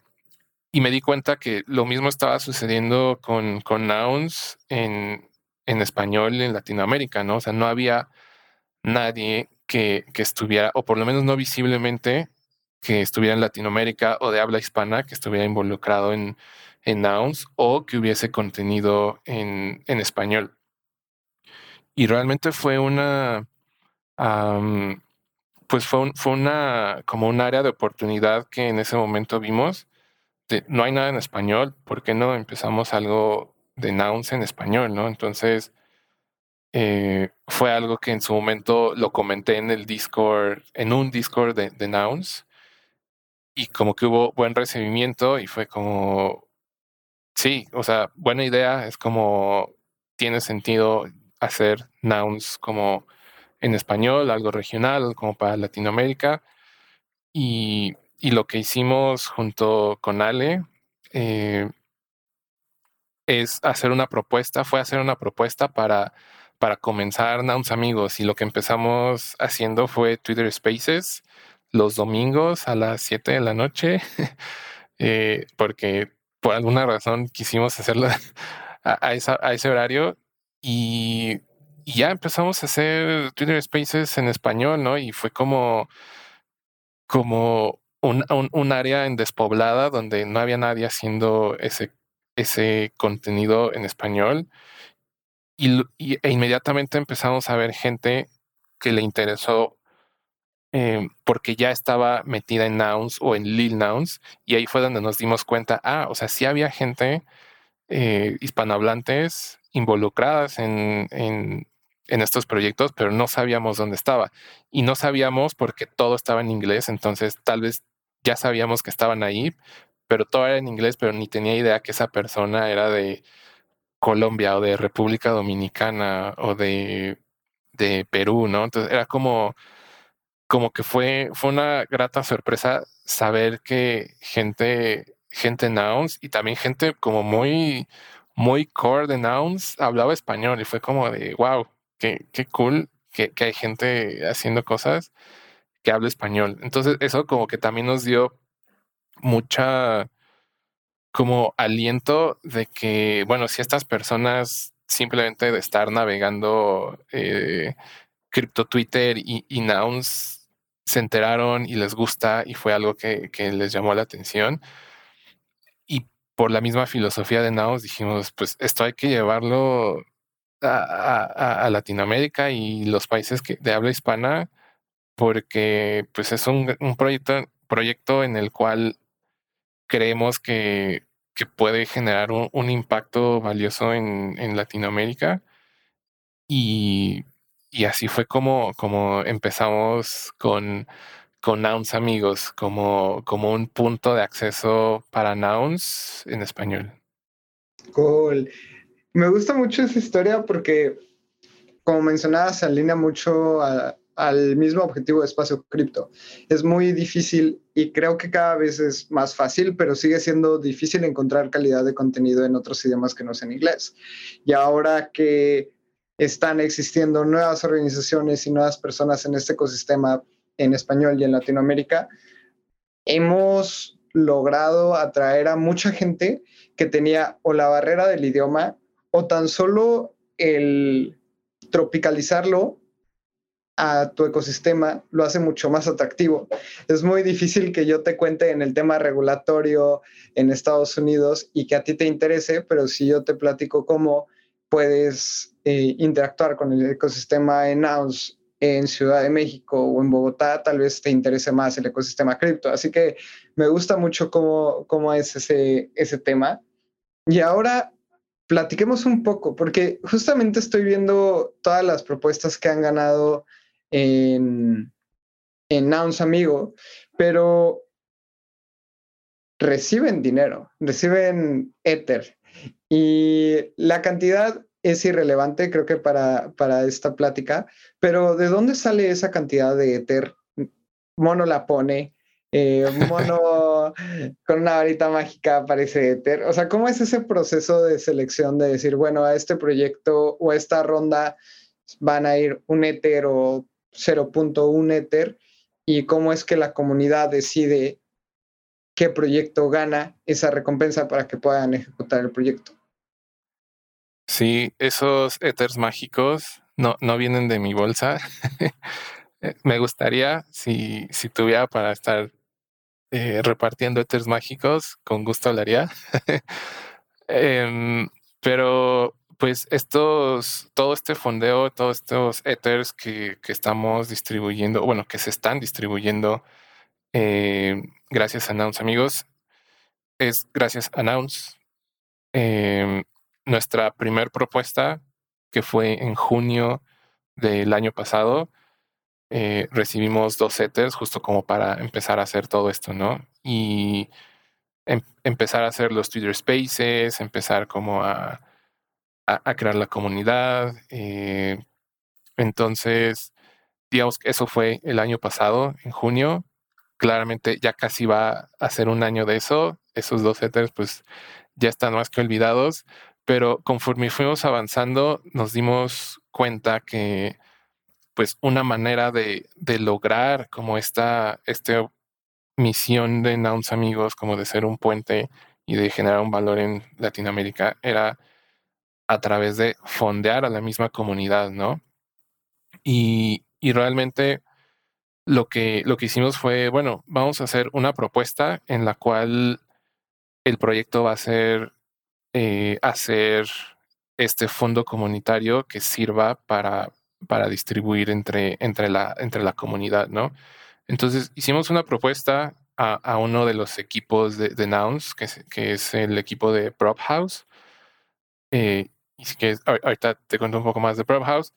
y me di cuenta que lo mismo estaba sucediendo con, con Nouns en, en español en Latinoamérica, ¿no? O sea, no había nadie que, que estuviera, o por lo menos no visiblemente, que estuviera en Latinoamérica o de habla hispana, que estuviera involucrado en, en Nouns o que hubiese contenido en, en español. Y realmente fue una, pues fue, fue una, como un área de oportunidad que en ese momento vimos. De, no hay nada en español, ¿por qué no empezamos algo de Nouns en español, no? Entonces, eh, fue algo que en su momento lo comenté en el Discord, en un Discord de, de Nouns, y como que hubo buen recibimiento y fue como, Sí, o sea, buena idea. Es como tiene sentido hacer nouns como en español, algo regional, como para Latinoamérica. Y, lo que hicimos junto con Ale eh, es hacer una propuesta, fue hacer una propuesta para, para comenzar Nouns Amigos. Y lo que empezamos haciendo fue Twitter Spaces los domingos a las 7 de la noche, (laughs) eh, porque por alguna razón quisimos hacerlo a, ese horario y, ya empezamos a hacer Twitter Spaces en español, ¿no? Y fue como, como un, un, área en despoblada donde no había nadie haciendo ese, ese contenido en español. Y, e inmediatamente empezamos a ver gente que le interesó em, porque ya estaba metida en Nouns o en Lil Nouns. Y ahí fue donde nos dimos cuenta, ah, o sea, sí había gente eh, hispanohablantes involucradas en, en, estos proyectos, pero no sabíamos dónde estaba. Y no sabíamos porque todo estaba en inglés, entonces tal vez ya sabíamos que estaban ahí, pero todo era en inglés, pero ni tenía idea que esa persona era de Colombia o de República Dominicana o de, de Perú, ¿no? Entonces era como, como que fue, fue una grata sorpresa saber que gente gente nouns y también gente como muy, muy core de nouns hablaba español y fue como de, wow, qué, qué cool que, que hay gente haciendo cosas que habla español. Entonces eso como que también nos dio mucha como aliento de que, bueno, si estas personas simplemente de estar navegando eh, cripto Twitter y, y, Nouns se enteraron y les gusta y fue algo que, que les llamó la atención, por la misma filosofía de Naos dijimos, pues esto hay que llevarlo a, Latinoamérica y los países que, de habla hispana, porque pues es un, proyecto, proyecto en el cual creemos que, que puede generar un, impacto valioso en, en Latinoamérica. Y, y, así fue como, como empezamos con con nouns amigos como, como un punto de acceso para nouns en español. Cool. Me gusta mucho esa historia porque, como mencionabas, se alinea mucho al mismo objetivo de espacio cripto. Es muy difícil y creo que cada vez es más fácil, pero sigue siendo difícil encontrar calidad de contenido en otros idiomas que no sean inglés. Y ahora que están existiendo nuevas organizaciones y nuevas personas en este ecosistema en español y en Latinoamérica, hemos logrado atraer a mucha gente que tenía o la barrera del idioma o tan solo el tropicalizarlo a tu ecosistema lo hace mucho más atractivo. Es muy difícil que yo te cuente en el tema regulatorio en Estados Unidos y que a ti te interese, pero si yo te platico cómo puedes eh, interactuar con el ecosistema en NAUS en Ciudad de México o en Bogotá, tal vez te interese más el ecosistema cripto. Así que me gusta mucho cómo, cómo es ese, ese tema. Y ahora platiquemos un poco, porque justamente estoy viendo todas las propuestas que han ganado en, en Nouns Amigo, pero reciben dinero, reciben Ether. Y la cantidad es irrelevante, creo que para, para esta plática, pero ¿de dónde sale esa cantidad de Ether? Mono la pone, eh, Mono (laughs) con una varita mágica aparece Ether. O sea, ¿cómo es ese proceso de selección de decir, bueno, a este proyecto o a esta ronda van a ir un Ether o 0.1 Ether? ¿Y cómo es que la comunidad decide qué proyecto gana esa recompensa para que puedan ejecutar el proyecto? Sí, esos ethers mágicos no, no vienen de mi bolsa. (laughs) Eh, me gustaría, si, si tuviera para estar eh, repartiendo ethers mágicos, con gusto hablaría. (laughs) Em, pero pues estos, todo este fondeo, todos estos ethers que, que estamos distribuyendo, bueno, que se están distribuyendo eh, gracias a Announce, amigos, es gracias a Announce. Em, nuestra primera propuesta, que fue en junio del año pasado, eh, recibimos dos setters justo como para empezar a hacer todo esto, ¿no? Y em, empezar a hacer los Twitter Spaces, empezar como a, a, crear la comunidad. Eh, entonces, digamos que eso fue el año pasado, en junio. Claramente ya casi va a ser un año de eso. Esos dos setters pues ya están más que olvidados, pero conforme fuimos avanzando, nos dimos cuenta que pues una manera de, lograr como esta, esta misión de Nouns Amigos, como de ser un puente y de generar un valor en Latinoamérica, era a través de fondear a la misma comunidad, ¿no? Y, y realmente lo que, lo que hicimos fue, bueno, vamos a hacer una propuesta en la cual el proyecto va a ser eh, hacer este fondo comunitario que sirva para, para distribuir entre, entre, la, entre la comunidad, ¿no? Entonces hicimos una propuesta a, a uno de los equipos de, de Nouns, que es, que es, el equipo de Prop House. Eh, y que ahorita te cuento un poco más de Prop House.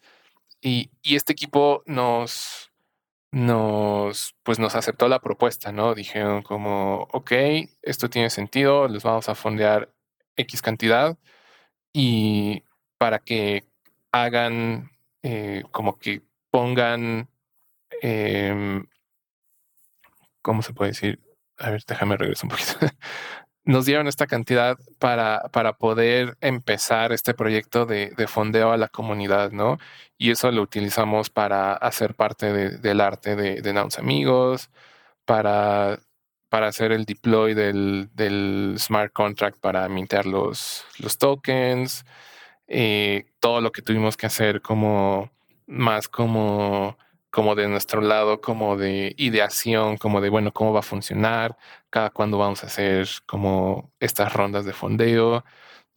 Y, y este equipo nos, nos, pues nos aceptó la propuesta, ¿no? Dijeron como, ok, esto tiene sentido, les vamos a fondear X cantidad y para que hagan, eh, como que pongan, eh, ¿cómo se puede decir? A ver, déjame regresar un poquito. (laughs) nos dieron esta cantidad para, para poder empezar este proyecto de, de, fondeo a la comunidad, ¿no? Y eso lo utilizamos para hacer parte de, del arte de, de Nouns Amigos, para, para hacer el deploy del, del smart contract para mintear los, los tokens, eh, todo lo que tuvimos que hacer como más como como de nuestro lado, como de ideación, como de, bueno, cómo va a funcionar, cada cuándo vamos a hacer como estas rondas de fondeo,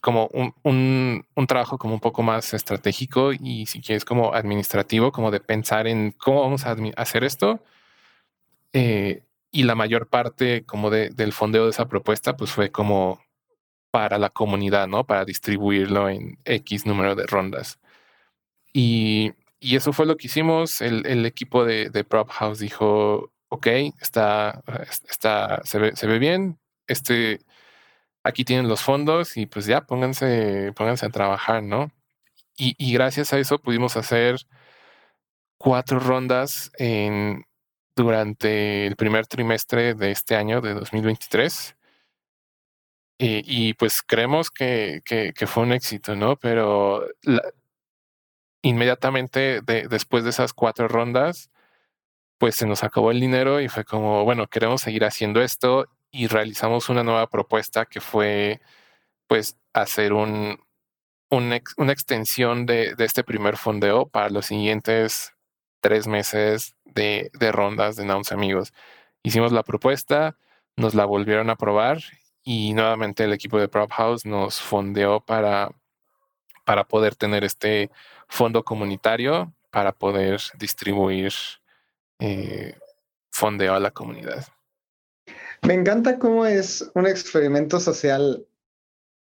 como un, un, un, trabajo como un poco más estratégico y si quieres como administrativo, como de pensar en cómo vamos a hacer esto. Eh, y la mayor parte como de, del fondeo de esa propuesta, pues fue como para la comunidad, ¿no? Para distribuirlo en X número de rondas. Y y eso fue lo que hicimos. El, el equipo de, de, Prop House dijo, ok, está, está, se, ve, se ve bien. Este, aquí tienen los fondos y pues ya pónganse, pónganse a trabajar, ¿no? Y, y gracias a eso pudimos hacer cuatro rondas en, durante el primer trimestre de este año, de 2023. Y, y pues creemos que, que, que, fue un éxito, ¿no? Pero la, inmediatamente de, después de esas cuatro rondas, pues se nos acabó el dinero y fue como, bueno, queremos seguir haciendo esto y realizamos una nueva propuesta que fue, pues, hacer un, una extensión de, este primer fondeo para los siguientes tres meses de, de rondas de Nouns Amigos. Hicimos la propuesta, nos la volvieron a aprobar y nuevamente el equipo de Prop House nos fondeó para, para poder tener este fondo comunitario para poder distribuir eh, fondeo a la comunidad. Me encanta cómo es un experimento social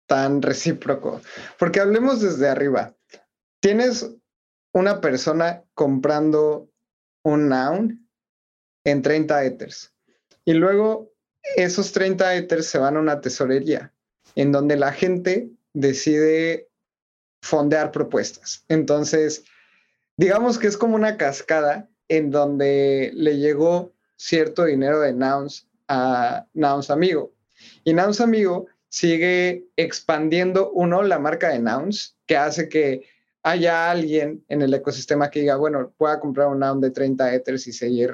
tan recíproco, porque hablemos desde arriba. Tienes una persona comprando un noun en 30 ethers y luego esos 30 ethers se van a una tesorería en donde la gente decide fondear propuestas. Entonces, digamos que es como una cascada en donde le llegó cierto dinero de Nouns a Nouns Amigo. Y Nouns Amigo sigue expandiendo, uno, la marca de Nouns, que hace que haya alguien en el ecosistema que diga, bueno, pueda comprar un Noun de 30 Ethers y seguir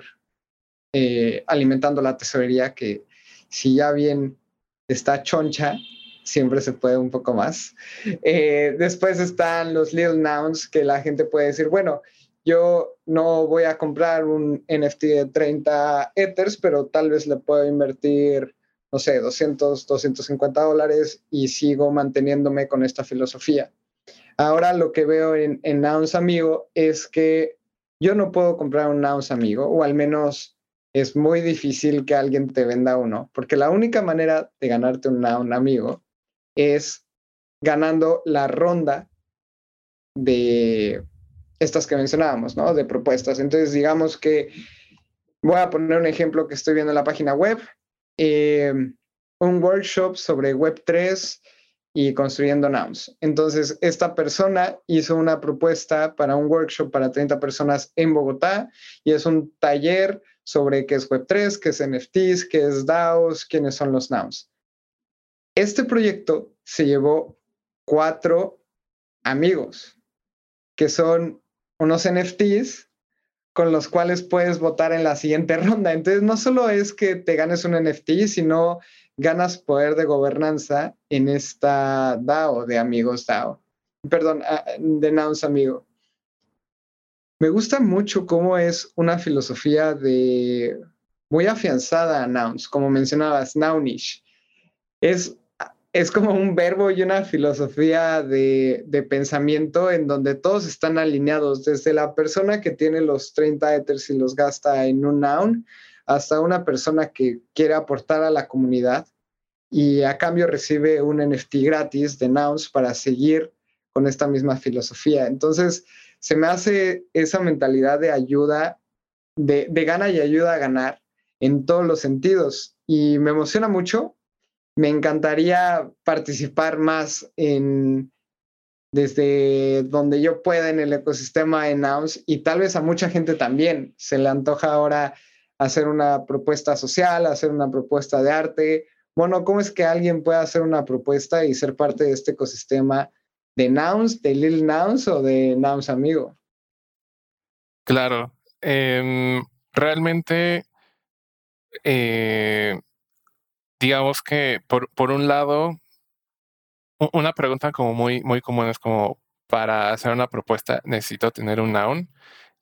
eh, alimentando la tesorería que si ya bien está choncha, siempre se puede un poco más. Eh, después están los little nouns que la gente puede decir, bueno, yo no voy a comprar un NFT de 30 Ethers, pero tal vez le puedo invertir, no sé, 200, 250 dólares y sigo manteniéndome con esta filosofía. Ahora lo que veo en, en Nouns Amigo es que yo no puedo comprar un Nouns Amigo, o al menos es muy difícil que alguien te venda uno, porque la única manera de ganarte un Noun Amigo es ganando la ronda de estas que mencionábamos, ¿no? De propuestas. Entonces, digamos que voy a poner un ejemplo que estoy viendo en la página web, eh, un workshop sobre Web3 y construyendo nouns. Entonces, esta persona hizo una propuesta para un workshop para 30 personas en Bogotá y es un taller sobre qué es Web3, qué es NFTs, qué es DAOs, quiénes son los nouns. Este proyecto se llevó cuatro amigos, que son unos NFTs con los cuales puedes votar en la siguiente (laughs) ronda. Entonces, no solo es que te ganes un NFT, sino ganas poder de gobernanza en esta DAO de amigos DAO. perdón, de Nouns Amigo. Me gusta mucho cómo es una filosofía de muy afianzada a nouns, como mencionabas, nounish. Es, es como un verbo y una filosofía de, de, pensamiento en donde todos están alineados, desde la persona que tiene los 30 ethers y los gasta en un noun, hasta una persona que quiere aportar a la comunidad y a cambio recibe un NFT gratis de nouns para seguir con esta misma filosofía. Entonces, se me hace esa mentalidad de ayuda, de, de gana y ayuda a ganar en todos los sentidos. Y me emociona mucho. Me encantaría participar más en desde donde yo pueda en el ecosistema en Nouns y tal vez a mucha gente también se le antoja ahora hacer una propuesta social, hacer una propuesta de arte. Bueno, ¿cómo es que alguien puede hacer una propuesta y ser parte de este ecosistema de Nouns, de Lil Nouns o de Nouns Amigo. Claro. Em, realmente, eh, digamos que por, por un lado, una pregunta como muy, muy común es como, para hacer una propuesta, ¿necesito tener un noun?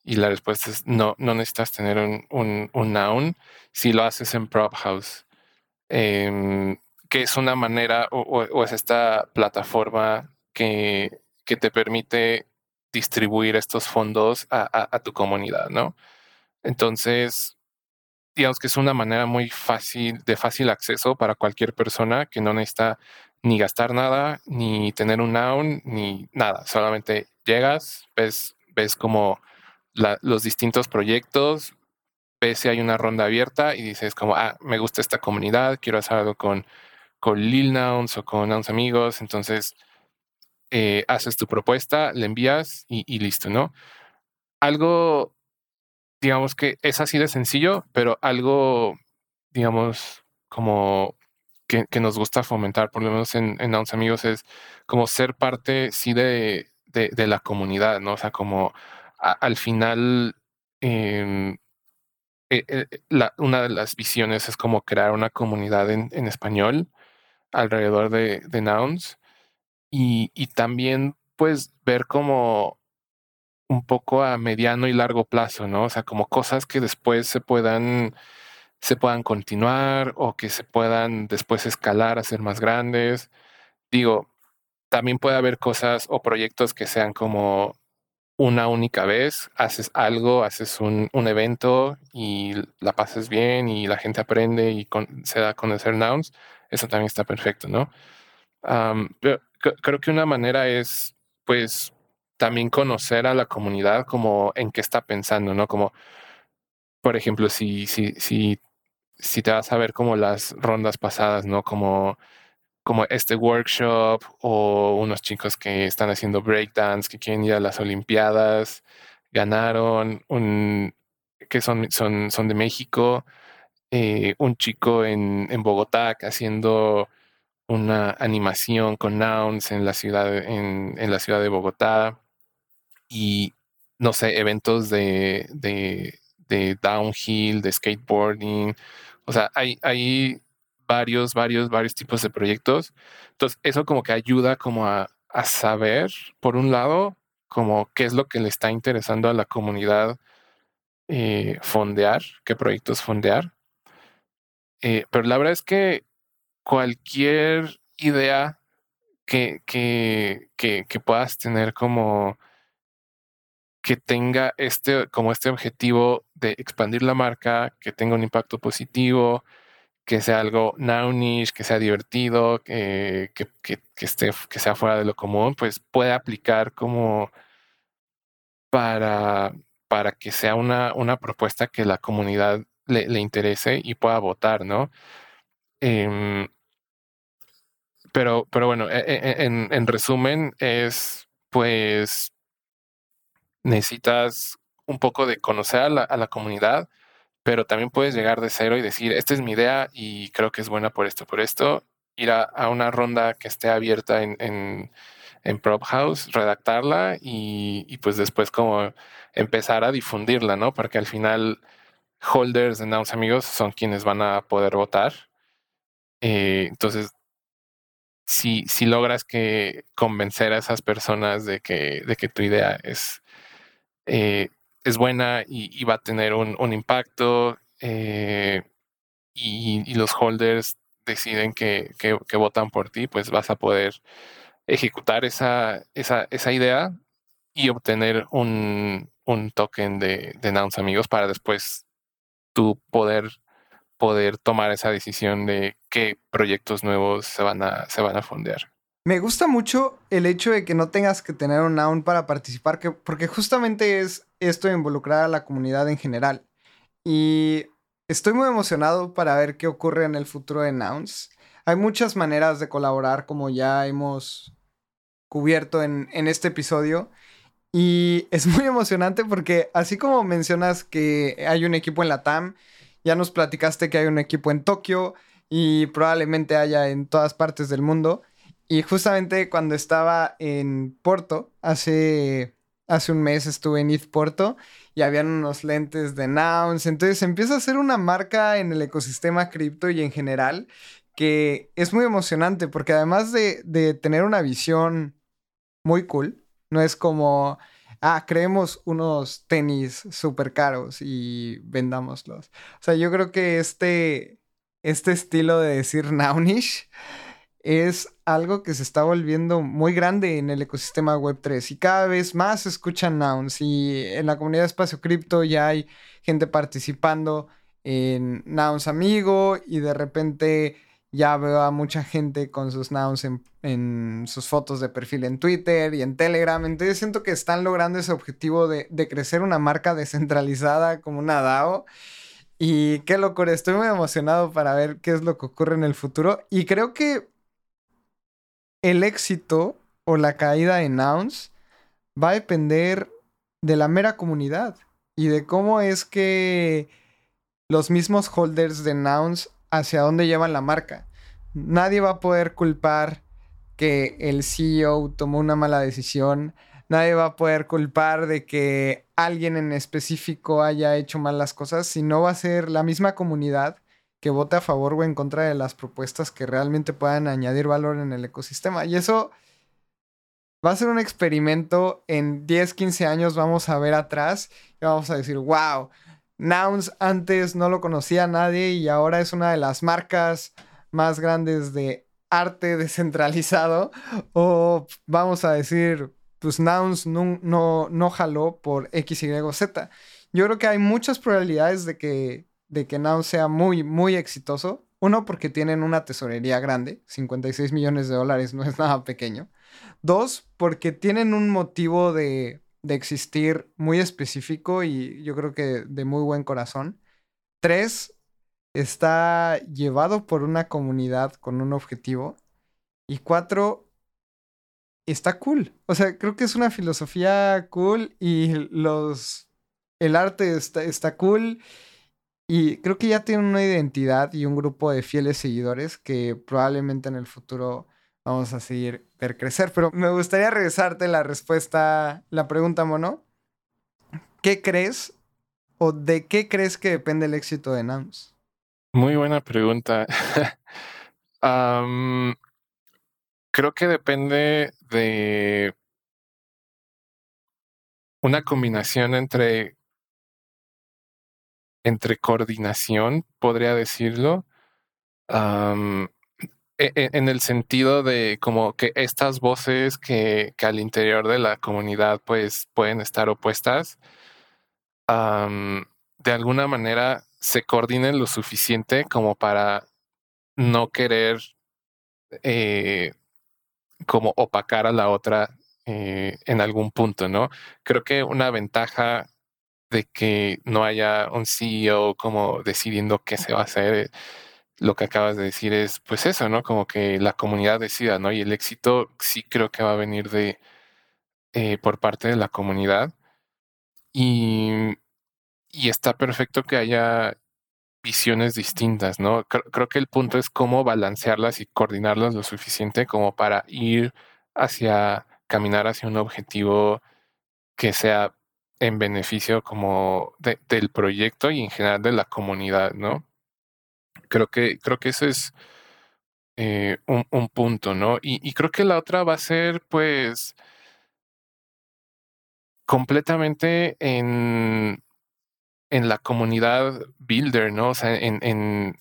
Y la respuesta es no, no necesitas tener un, un, noun si lo haces en Prop House, em, que es una manera o, o, es esta plataforma que, te permite distribuir estos fondos a, tu comunidad, ¿no? Entonces, digamos que es una manera muy fácil, de fácil acceso para cualquier persona que no necesita ni gastar nada, ni tener un noun, ni nada. Solamente llegas, ves, ves como los distintos proyectos, ves si hay una ronda abierta y dices como, ah, me gusta esta comunidad, quiero hacer algo con, con Lil Nouns o con Nouns Amigos. Entonces, eh, haces tu propuesta, le envías y, listo, ¿no? Algo, digamos que es así de sencillo, pero algo, digamos, como que, nos gusta fomentar, por lo menos en, en Amigos, es como ser parte, sí, de, de, la comunidad, ¿no? O sea, como al final, em, eh, eh, una de las visiones es como crear una comunidad en, español alrededor de, de Nouns y, también pues ver como un poco a mediano y largo plazo, ¿no? O sea, como cosas que después se puedan, se puedan continuar o que se puedan después escalar a ser más grandes. Digo, también puede haber cosas o proyectos que sean como una única vez, haces algo, haces un, evento y la pasas bien y la gente aprende y se da a conocer nouns, eso también está perfecto, ¿no? pero creo que una manera es, pues, también conocer a la comunidad como en qué está pensando, ¿no? Como, por ejemplo, si, si, si, si te vas a ver como las rondas pasadas, ¿no? Como, como este workshop o unos chicos que están haciendo breakdance, que quieren ir a las Olimpiadas, ganaron un que son, son, son de México, eh, un chico en, en Bogotá haciendo una animación con nouns en la ciudad, en, la ciudad de Bogotá y, no sé, eventos de, de, de downhill, de skateboarding. O sea, hay, hay varios, varios, varios tipos de proyectos. Entonces, eso como que ayuda como a, a saber, por un lado, como qué es lo que le está interesando a la comunidad eh, fondear, qué proyectos fondear. Eh, pero la verdad es que cualquier idea que, que, que, puedas tener como que tenga este, como este objetivo de expandir la marca, que tenga un impacto positivo, que sea algo nounish, que sea divertido, que, que, esté, que sea fuera de lo común, pues puede aplicar como para, para que sea una, una propuesta que la comunidad le, le interese y pueda votar, ¿no? Em, pero, pero bueno, e, e, en, en resumen es pues necesitas un poco de conocer a la, a la, comunidad, pero también puedes llegar de cero y decir, esta es mi idea y creo que es buena por esto, por esto, ir a, a una ronda que esté abierta en, en, en Prop House, redactarla y, y, pues después como empezar a difundirla, ¿no? Porque al final holders de Nouns Amigos son quienes van a poder votar. Eh, entonces si, si logras que convencer a esas personas de que, de que tu idea es, eh, es buena y, va a tener un, impacto eh, y, los holders deciden que, que, votan por ti, pues vas a poder ejecutar esa, esa, esa idea y obtener un, un token de, de Nouns Amigos para después tú poder poder tomar esa decisión de qué proyectos nuevos se van a, se van a fondear. Me gusta mucho el hecho de que no tengas que tener un noun para participar, que, porque justamente es esto de involucrar a la comunidad en general. Y estoy muy emocionado para ver qué ocurre en el futuro de Nouns. Hay muchas maneras de colaborar, como ya hemos cubierto en, en este episodio. Y es muy (laughs) emocionante porque así como mencionas que hay un equipo en la TAM, ya nos platicaste que hay un equipo en Tokio y probablemente haya en todas partes del mundo. Y justamente cuando estaba en Porto, hace, hace un mes estuve en ETH Porto y habían unos lentes de Nouns. Entonces empieza a ser una marca en el ecosistema cripto y en general que es muy emocionante porque además de, de tener una visión muy cool, no es como ah, creemos unos tenis súper caros y vendámoslos. O sea, yo creo que este, este estilo de decir (laughs) Nounish es algo que se está volviendo muy grande en el ecosistema Web3 y cada vez más se escuchan nouns y en la comunidad de espacio cripto ya hay gente participando en nouns amigo y de repente ya veo a mucha gente con sus nouns en, sus fotos de perfil en Twitter y en Telegram. Entonces siento que están logrando ese objetivo de, crecer una marca descentralizada como una DAO. Y qué locura, estoy muy emocionado para ver qué es lo que ocurre en el futuro. Y creo que el éxito o la caída de nouns va a depender de la mera comunidad y de cómo es que los mismos holders de nouns hacia dónde llevan la marca. Nadie va a poder culpar que el CEO tomó una mala decisión. Nadie va a poder culpar de que alguien en específico haya hecho mal las cosas, si no va a ser la misma comunidad que vote a favor o en contra de las propuestas que realmente puedan añadir valor en el ecosistema. Y eso va a ser un experimento. En 10, 15 años vamos a ver atrás y vamos a decir, wow, Nouns antes no lo conocía nadie y ahora es una de las marcas más grandes de arte descentralizado. O vamos a decir, pues Nouns no, no, no jaló por X, Y Z. Yo creo que hay muchas probabilidades de que, de que Nouns sea muy, muy exitoso. Uno, porque tienen una tesorería grande, 56 millones de dólares no es (laughs) nada pequeño. Dos, porque tienen un motivo de de existir muy específico y yo creo que de muy buen corazón. Tres, está llevado por una comunidad con un objetivo. Y cuatro, está cool. O sea, creo que es una filosofía cool y los... El arte está, está cool. Y creo que ya tiene una identidad y un grupo de fieles seguidores que probablemente en el futuro vamos a seguir ver crecer. Pero me gustaría regresarte la respuesta, la pregunta, Mono. ¿Qué crees o de qué crees que depende el éxito de NAMS? Muy buena pregunta. (laughs) creo que depende de una combinación entre, entre coordinación, podría decirlo, e, e, en el sentido de como que estas voces que, que al interior de la comunidad pues pueden estar opuestas, de alguna manera se coordinen lo suficiente como para no querer eh, como opacar a la otra eh, en algún punto, ¿no? Creo que una ventaja de que no haya un CEO como decidiendo qué se va a hacer lo que acabas de decir es, pues eso, ¿no? Como que la comunidad decida, ¿no? Y el éxito sí creo que va a venir de, eh, por parte de la comunidad. Y, y está perfecto que haya visiones distintas, ¿no? Creo, que el punto es cómo balancearlas y coordinarlas lo suficiente como para ir hacia, caminar hacia un objetivo que sea en beneficio como del proyecto y en general de la comunidad, ¿no? Creo que, creo que eso es eh, un, punto, ¿no? Y, creo que la otra va a ser, pues, completamente en, en la comunidad builder, ¿no? O sea, en, en,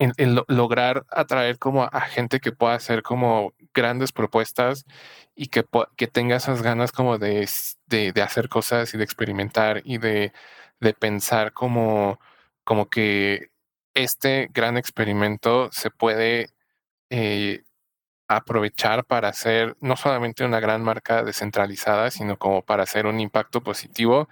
en, lograr atraer como a, gente que pueda hacer como grandes propuestas y que, que tenga esas ganas como de, de, hacer cosas y de experimentar y de, de pensar como, como que este gran experimento se puede eh, aprovechar para hacer no solamente una gran marca descentralizada, sino como para hacer un impacto positivo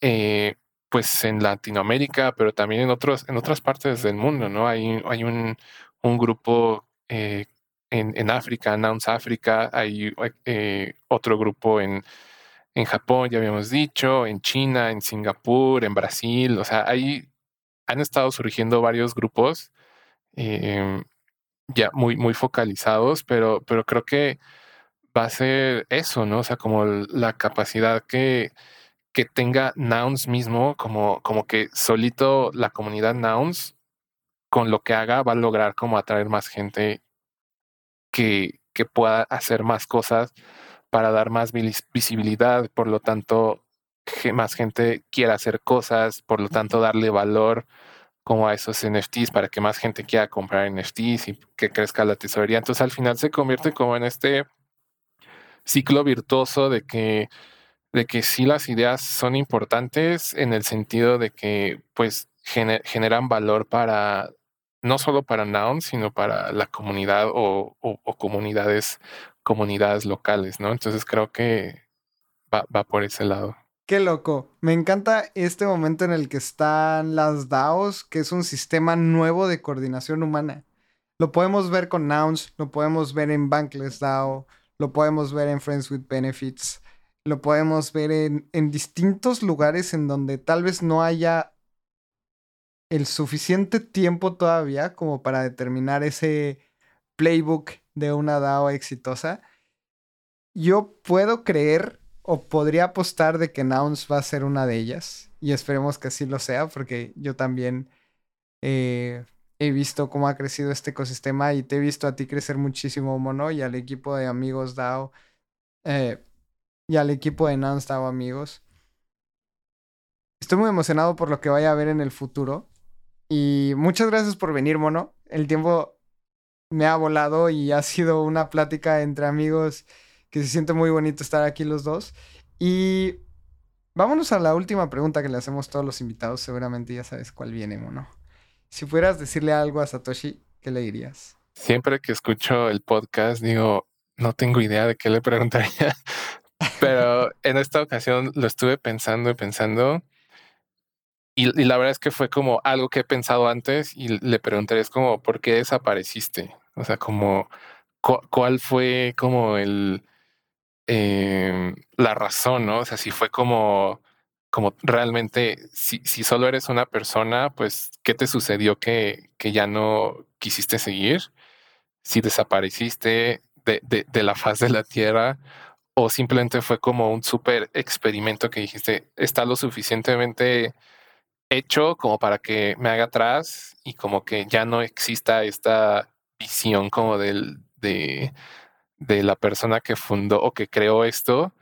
eh, pues en Latinoamérica, pero también en otros, en otras partes del mundo, ¿no? Hay, hay un, un grupo eh, en, en, África, Announce África, hay eh, otro grupo en, en Japón, ya habíamos dicho, en China, en Singapur, en Brasil, o sea, ahí han estado surgiendo varios grupos em, ya muy, muy focalizados, pero, pero creo que va a ser eso, ¿no? O sea, como la capacidad que que tenga Nouns mismo, como, como que solito la comunidad Nouns, con lo que haga, va a lograr como atraer más gente que, que pueda hacer más cosas para dar más visibilidad, por lo tanto, que más gente quiera hacer cosas, por lo tanto, darle valor como a esos NFTs para que más gente quiera comprar NFTs y que crezca la tesorería. Entonces, al final se convierte como en este ciclo virtuoso de que de que sí las ideas son importantes en el sentido de que pues generan valor para no solo para Noun, sino para la comunidad o, comunidades, comunidades locales, ¿no? Entonces creo que va, va, por ese lado. Qué loco. Me encanta este momento en el que están las DAOs, que es un sistema nuevo de coordinación humana. Lo podemos ver con Nouns, lo podemos ver en Bankless DAO, lo podemos ver en Friends with Benefits lo podemos ver en, en distintos lugares en donde tal vez no haya el suficiente tiempo todavía como para determinar ese playbook de una DAO exitosa. Yo puedo creer o podría apostar de que Nouns va a ser una de ellas. Y esperemos que así lo sea, porque yo también eh, he visto cómo ha crecido este ecosistema y te he visto a ti crecer muchísimo, Mono, y al equipo de amigos DAO. Eh, y al equipo de Nanstao, amigos. Estoy muy emocionado por lo que vaya a ver en el futuro. Y muchas gracias por venir, mono. El tiempo me ha volado y ha sido una plática entre amigos que se siente muy bonito estar aquí los dos. Y vámonos a la última pregunta que le hacemos todos los invitados. Seguramente ya sabes cuál viene, mono. Si pudieras decirle algo a Satoshi, ¿qué le dirías? Siempre que escucho el podcast, digo, no tengo idea de qué le preguntaría. (laughs) Pero en esta ocasión lo estuve pensando y pensando. Y, la verdad es que fue como algo que he pensado antes y le preguntaré, es como, ¿por qué desapareciste? O sea, como, ¿cuál fue como el, em, la razón, no? O sea, si fue como, como realmente, si, si solo eres una persona, pues, ¿qué te sucedió que, que ya no quisiste seguir? Si desapareciste de, de, de la faz de la tierra o simplemente fue como un súper experimento que dijiste, está lo suficientemente hecho como para que me haga atrás y como que ya no exista esta visión como del, de, de la persona que fundó o que creó esto,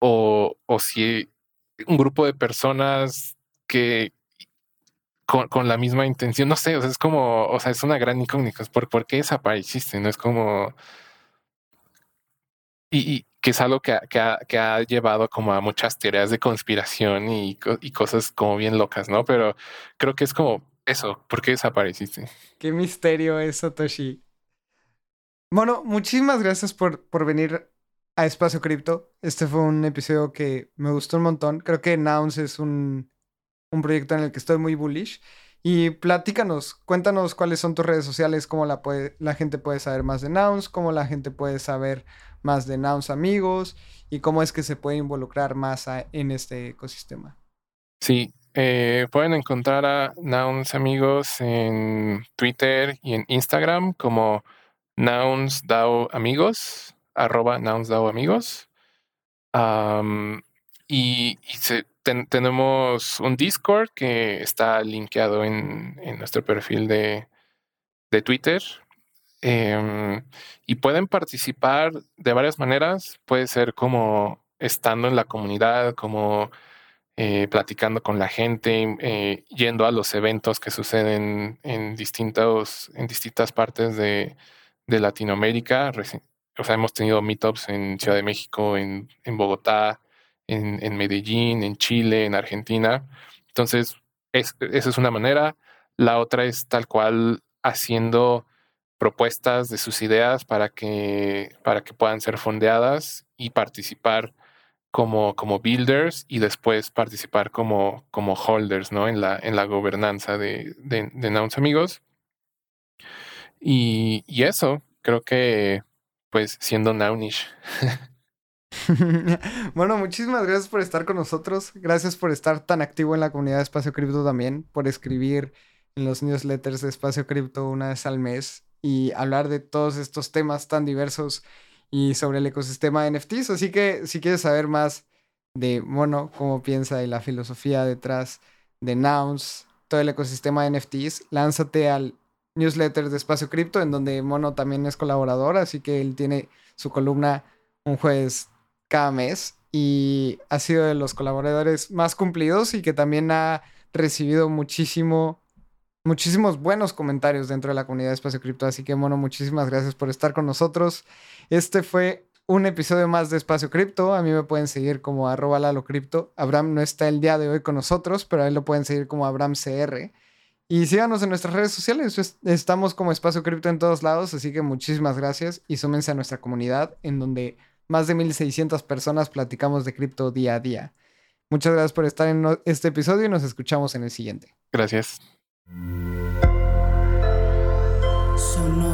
o, o si un grupo de personas que con, con, la misma intención, no sé, o sea, es como, o sea, es una gran incógnita, ¿por, ¿por qué desapareciste? No es como... y, que es algo que, ha, llevado como a muchas teorías de conspiración y, cosas como bien locas, ¿no? Pero creo que es como eso, ¿por qué desapareciste? Qué misterio es Satoshi. Bueno, muchísimas gracias por, por venir a Espacio Cripto. Este fue un episodio que me gustó un montón. Creo que Nouns es un, un proyecto en el que estoy muy bullish. Y platícanos, cuéntanos cuáles son tus redes sociales, cómo la, puede, la gente puede saber más de Nouns, cómo la gente puede saber más de Nouns amigos y cómo es que se puede involucrar más en este ecosistema. Sí, eh, pueden encontrar a Nouns amigos en Twitter y en Instagram como Nouns amigos, arroba Nouns amigos. Y, tenemos un Discord que está linkeado en, nuestro perfil de, de Twitter. Em, y pueden participar de varias maneras. Puede ser como estando en la comunidad, como eh, platicando con la gente, eh, yendo a los eventos que suceden en, distintos, en distintas partes de, de Latinoamérica. O sea, hemos tenido meetups en Ciudad de México, en, en Bogotá, en, en, Medellín, en Chile, en Argentina. Entonces, esa es una manera. La otra es tal cual haciendo propuestas de sus ideas para que, para que puedan ser fondeadas y participar como, como builders y después participar como, como holders ¿no? en, la, en la gobernanza de, de, de Amigos. Y, y, eso, creo que pues siendo Naunish. (laughs) (laughs) bueno, muchísimas gracias por estar con nosotros. Gracias por estar tan activo en la comunidad de Espacio Cripto también, por escribir en los newsletters de Espacio Cripto una vez al mes y hablar de todos estos temas tan diversos y sobre el ecosistema de NFTs. Así que si quieres saber más de Mono, cómo piensa y la filosofía detrás de Nouns, todo el ecosistema de NFTs, lánzate al newsletter de Espacio Cripto, en donde Mono también es colaborador, así que él tiene su columna un jueves cada mes y ha sido de los colaboradores más cumplidos y que también ha recibido muchísimo muchísimos buenos comentarios dentro de la comunidad de Espacio Cripto. Así que, Mono, muchísimas gracias por estar con nosotros. Este fue un episodio más de Espacio Cripto. A mí me pueden seguir como arroba Lalo Cripto. Abraham no está el día de hoy con nosotros, pero a él lo pueden seguir como AbramCR. Y síganos en nuestras redes sociales. Estamos como Espacio Cripto en todos lados, así que muchísimas gracias y súmense a nuestra comunidad en donde más de 1600 personas platicamos de cripto día a día. Muchas gracias por estar en este episodio y nos escuchamos en el siguiente. Gracias. Sonoro.